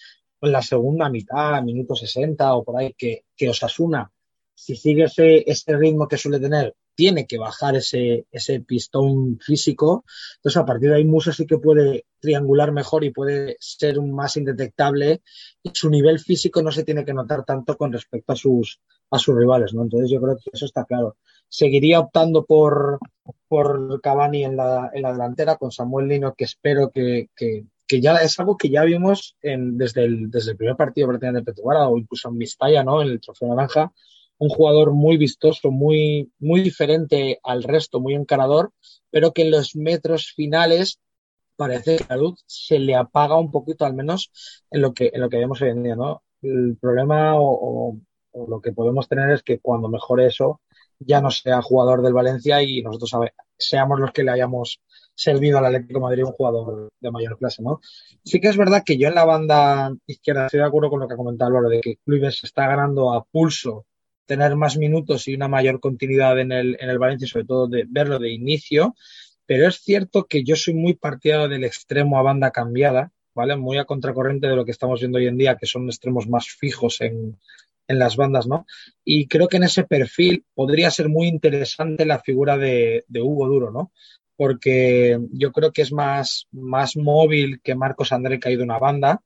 en la segunda mitad, minuto 60 o por ahí, que, que Osasuna, si sigue ese, ese ritmo que suele tener, tiene que bajar ese, ese pistón físico. Entonces, a partir de ahí, Musa sí que puede triangular mejor y puede ser más indetectable. Y su nivel físico no se tiene que notar tanto con respecto a sus, a sus rivales, ¿no? Entonces, yo creo que eso está claro. Seguiría optando por, por Cavani en la, en la delantera con Samuel Lino, que espero que, que, que ya es algo que ya vimos en, desde, el, desde el primer partido de Petuara o incluso en Vizcaya, ¿no? En el Trofeo Naranja un jugador muy vistoso, muy, muy diferente al resto, muy encarador, pero que en los metros finales parece que la luz se le apaga un poquito, al menos en lo que, en lo que vemos hoy en día, ¿no? El problema o, lo que podemos tener es que cuando mejore eso, ya no sea jugador del Valencia y nosotros seamos los que le hayamos servido al Atlético de Madrid un jugador de mayor clase, ¿no? Sí que es verdad que yo en la banda izquierda estoy de acuerdo con lo que ha comentado Álvaro, de que Clubes está ganando a pulso tener más minutos y una mayor continuidad en el, en el Valencia, sobre todo de verlo de inicio. Pero es cierto que yo soy muy partidario del extremo a banda cambiada, ¿vale? Muy a contracorriente de lo que estamos viendo hoy en día, que son extremos más fijos en, en las bandas, ¿no? Y creo que en ese perfil podría ser muy interesante la figura de, de Hugo Duro, ¿no? Porque yo creo que es más, más móvil que Marcos André que ha ido una banda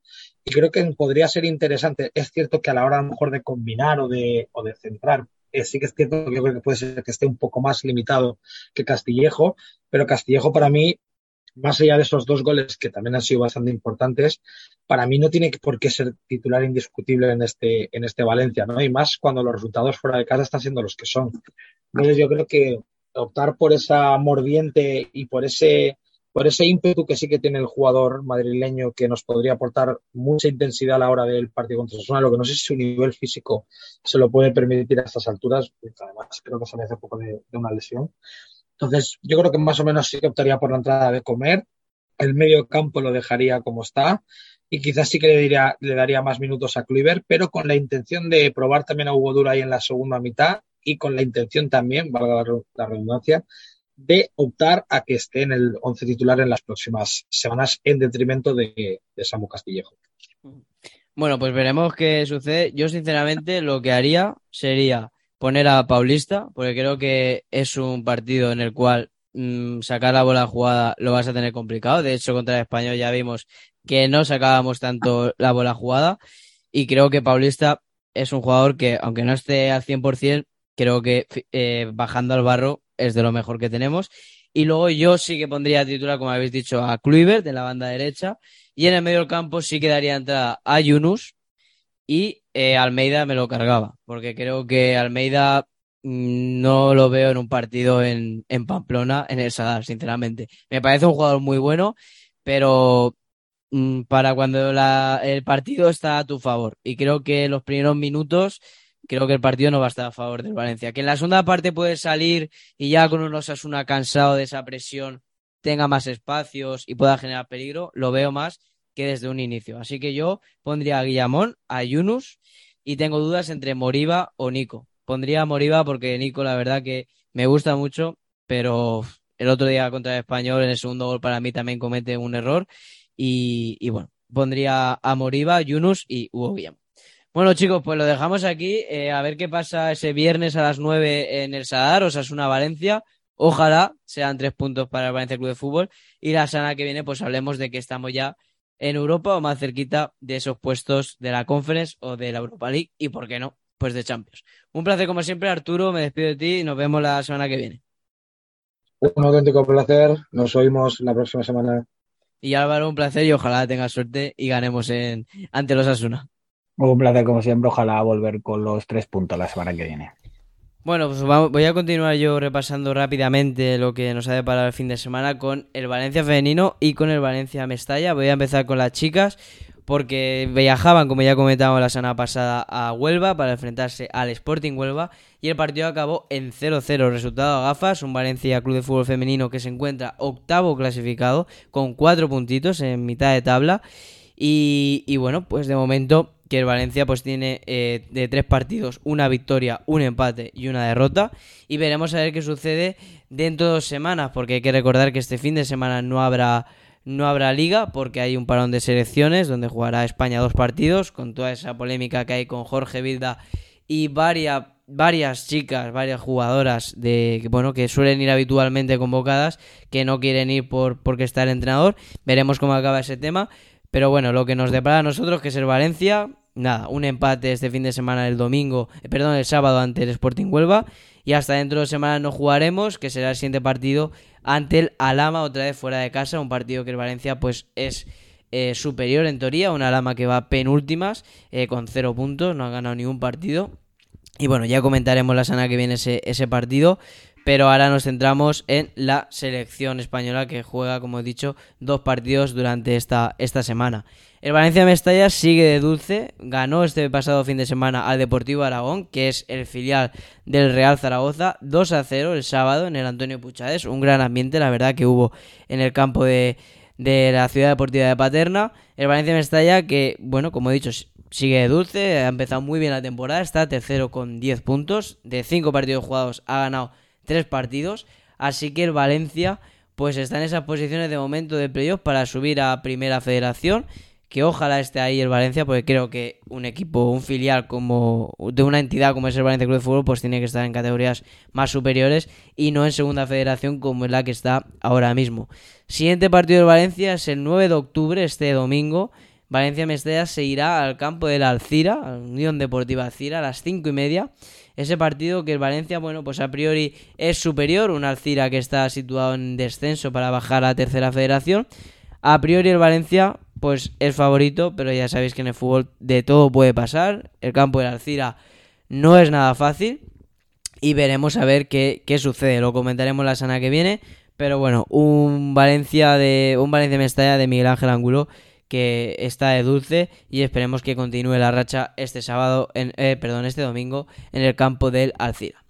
y creo que podría ser interesante. Es cierto que a la hora a lo mejor de combinar o de, o de centrar, eh, sí que es cierto que yo creo que puede ser que esté un poco más limitado que Castillejo, pero Castillejo para mí, más allá de esos dos goles que también han sido bastante importantes, para mí no tiene por qué ser titular indiscutible en este, en este Valencia, ¿no? Y más cuando los resultados fuera de casa están siendo los que son. Entonces yo creo que optar por esa mordiente y por ese por ese ímpetu que sí que tiene el jugador madrileño que nos podría aportar mucha intensidad a la hora del partido contra Osasuna, lo que no sé si su nivel físico se lo puede permitir a estas alturas, además creo que sale hace poco de, una lesión. Entonces, yo creo que más o menos sí que optaría por la entrada de comer, el medio campo lo dejaría como está y quizás sí que le, diría, le daría más minutos a Kluivert, pero con la intención de probar también a Hugo Dura ahí en la segunda mitad y con la intención también, valga la redundancia, de optar a que esté en el once titular en las próximas semanas en detrimento de, de, Samu Castillejo. Bueno, pues veremos qué sucede. Yo, sinceramente, lo que haría sería poner a Paulista, porque creo que es un partido en el cual mmm, sacar la bola jugada lo vas a tener complicado. De hecho, contra el Español ya vimos que no sacábamos tanto la bola jugada. Y creo que Paulista es un jugador que, aunque no esté al 100%, creo que eh, bajando al barro es de lo mejor que tenemos. Y luego yo sí que pondría titular, como habéis dicho, a Kluivert de la banda derecha. Y en el medio del campo sí que daría entrada a Yunus. Y eh, Almeida me lo cargaba. Porque creo que Almeida mmm, no lo veo en un partido en, en Pamplona en el Sadar, sinceramente. Me parece un jugador muy bueno, pero mmm, para cuando el partido está a tu favor. Y creo que los primeros minutos creo que el partido no va a estar a favor del Valencia. Que en la segunda parte puede salir y ya con un Osasuna cansado de esa presión tenga más espacios y pueda generar peligro, lo veo más que desde un inicio. Así que yo pondría a Guillamón, a Yunus y tengo dudas entre Moriba o Nico. Pondría a Moriba porque Nico la verdad que me gusta mucho, pero el otro día contra el Español en el segundo gol para mí también comete un error y, bueno, pondría a Moriba, Yunus y Hugo Guillamón. Bueno, chicos, pues lo dejamos aquí. Eh, a ver qué pasa ese viernes a las 9 en el Sadar, una Valencia. Ojalá sean tres puntos para el Valencia Club de Fútbol. Y la semana que viene, pues hablemos de que estamos ya en Europa o más cerquita de esos puestos de la Conference o de la Europa League. Y por qué no, pues de Champions. Un placer como siempre, Arturo. Me despido de ti y nos vemos la semana que viene. Un auténtico placer. Nos oímos la próxima semana. Y Álvaro, un placer y ojalá tenga suerte y ganemos en ante los Asuna. Un placer como siempre, ojalá volver con los tres puntos la semana que viene. Bueno, pues voy a continuar yo repasando rápidamente lo que nos ha deparado el fin de semana con el Valencia femenino y con el Valencia Mestalla. Voy a empezar con las chicas porque viajaban, como ya comentamos la semana pasada, a Huelva para enfrentarse al Sporting Huelva y el partido acabó en 0-0. Resultado a gafas, un Valencia Club de Fútbol Femenino que se encuentra octavo clasificado con cuatro puntitos en mitad de tabla y, y bueno, pues de momento que el Valencia pues tiene eh, de tres partidos una victoria, un empate y una derrota y veremos a ver qué sucede dentro de dos semanas porque hay que recordar que este fin de semana no habrá no habrá liga porque hay un parón de selecciones donde jugará España dos partidos con toda esa polémica que hay con Jorge Vilda y varias varias chicas, varias jugadoras de bueno que suelen ir habitualmente convocadas que no quieren ir por porque está el entrenador. Veremos cómo acaba ese tema. Pero bueno, lo que nos depara a nosotros, que es el Valencia, nada, un empate este fin de semana el domingo, eh, perdón, el sábado ante el Sporting Huelva. Y hasta dentro de semana no jugaremos, que será el siguiente partido ante el Alama, otra vez fuera de casa, un partido que el Valencia pues es eh, superior en teoría, un Alama que va penúltimas, eh, con cero puntos, no ha ganado ningún partido. Y bueno, ya comentaremos la semana que viene ese, ese partido pero ahora nos centramos en la selección española que juega, como he dicho, dos partidos durante esta, esta semana. El Valencia Mestalla sigue de dulce, ganó este pasado fin de semana al Deportivo Aragón, que es el filial del Real Zaragoza, 2 a 0 el sábado en el Antonio Puchades, un gran ambiente, la verdad, que hubo en el campo de, de la Ciudad Deportiva de Paterna. El Valencia Mestalla, que, bueno, como he dicho, sigue de dulce, ha empezado muy bien la temporada, está tercero con 10 puntos, de 5 partidos jugados ha ganado tres partidos. Así que el Valencia pues está en esas posiciones de momento de playoff para subir a Primera Federación. Que ojalá esté ahí el Valencia, porque creo que un equipo, un filial como de una entidad como es el Valencia Club de Fútbol, pues tiene que estar en categorías más superiores y no en Segunda Federación como es la que está ahora mismo. Siguiente partido del Valencia es el 9 de octubre, este domingo. Valencia Mestalla se irá al campo de la Alcira, Unión Deportiva Alcira, a las 5 y media ese partido que el Valencia, bueno, pues a priori es superior, un Alcira que está situado en descenso para bajar a tercera federación. A priori el Valencia, pues es favorito, pero ya sabéis que en el fútbol de todo puede pasar. El campo del Alcira no es nada fácil y veremos a ver qué, qué sucede. Lo comentaremos la semana que viene. Pero bueno, un Valencia de un Valencia Mestalla de Miguel Ángel Angulo que está de dulce y esperemos que continúe la racha este sábado, en, eh, perdón, este domingo en el campo del Alcira.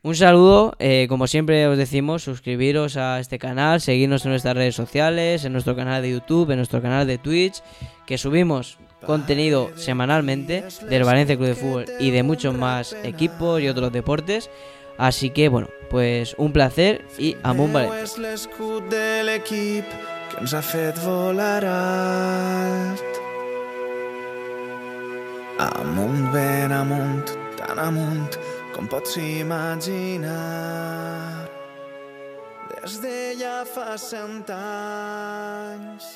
Un saludo, eh, como siempre os decimos, suscribiros a este canal, seguirnos en nuestras redes sociales, en nuestro canal de YouTube, en nuestro canal de Twitch, que subimos contenido semanalmente del Valencia Club de Fútbol y de muchos más equipos y otros deportes. Así que bueno, pues un placer y amunt Valencia. Ens ha fet volar alt. Amunt, ben amunt, tan amunt com pots imaginar. Des de ja fa cent anys,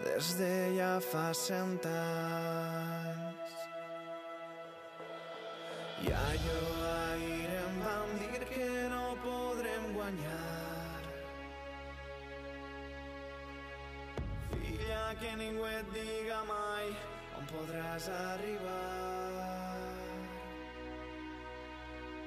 des de ja fa cent anys. I allò ahir em vam dir que no podrem guanyar que ningú et diga mai on podràs arribar.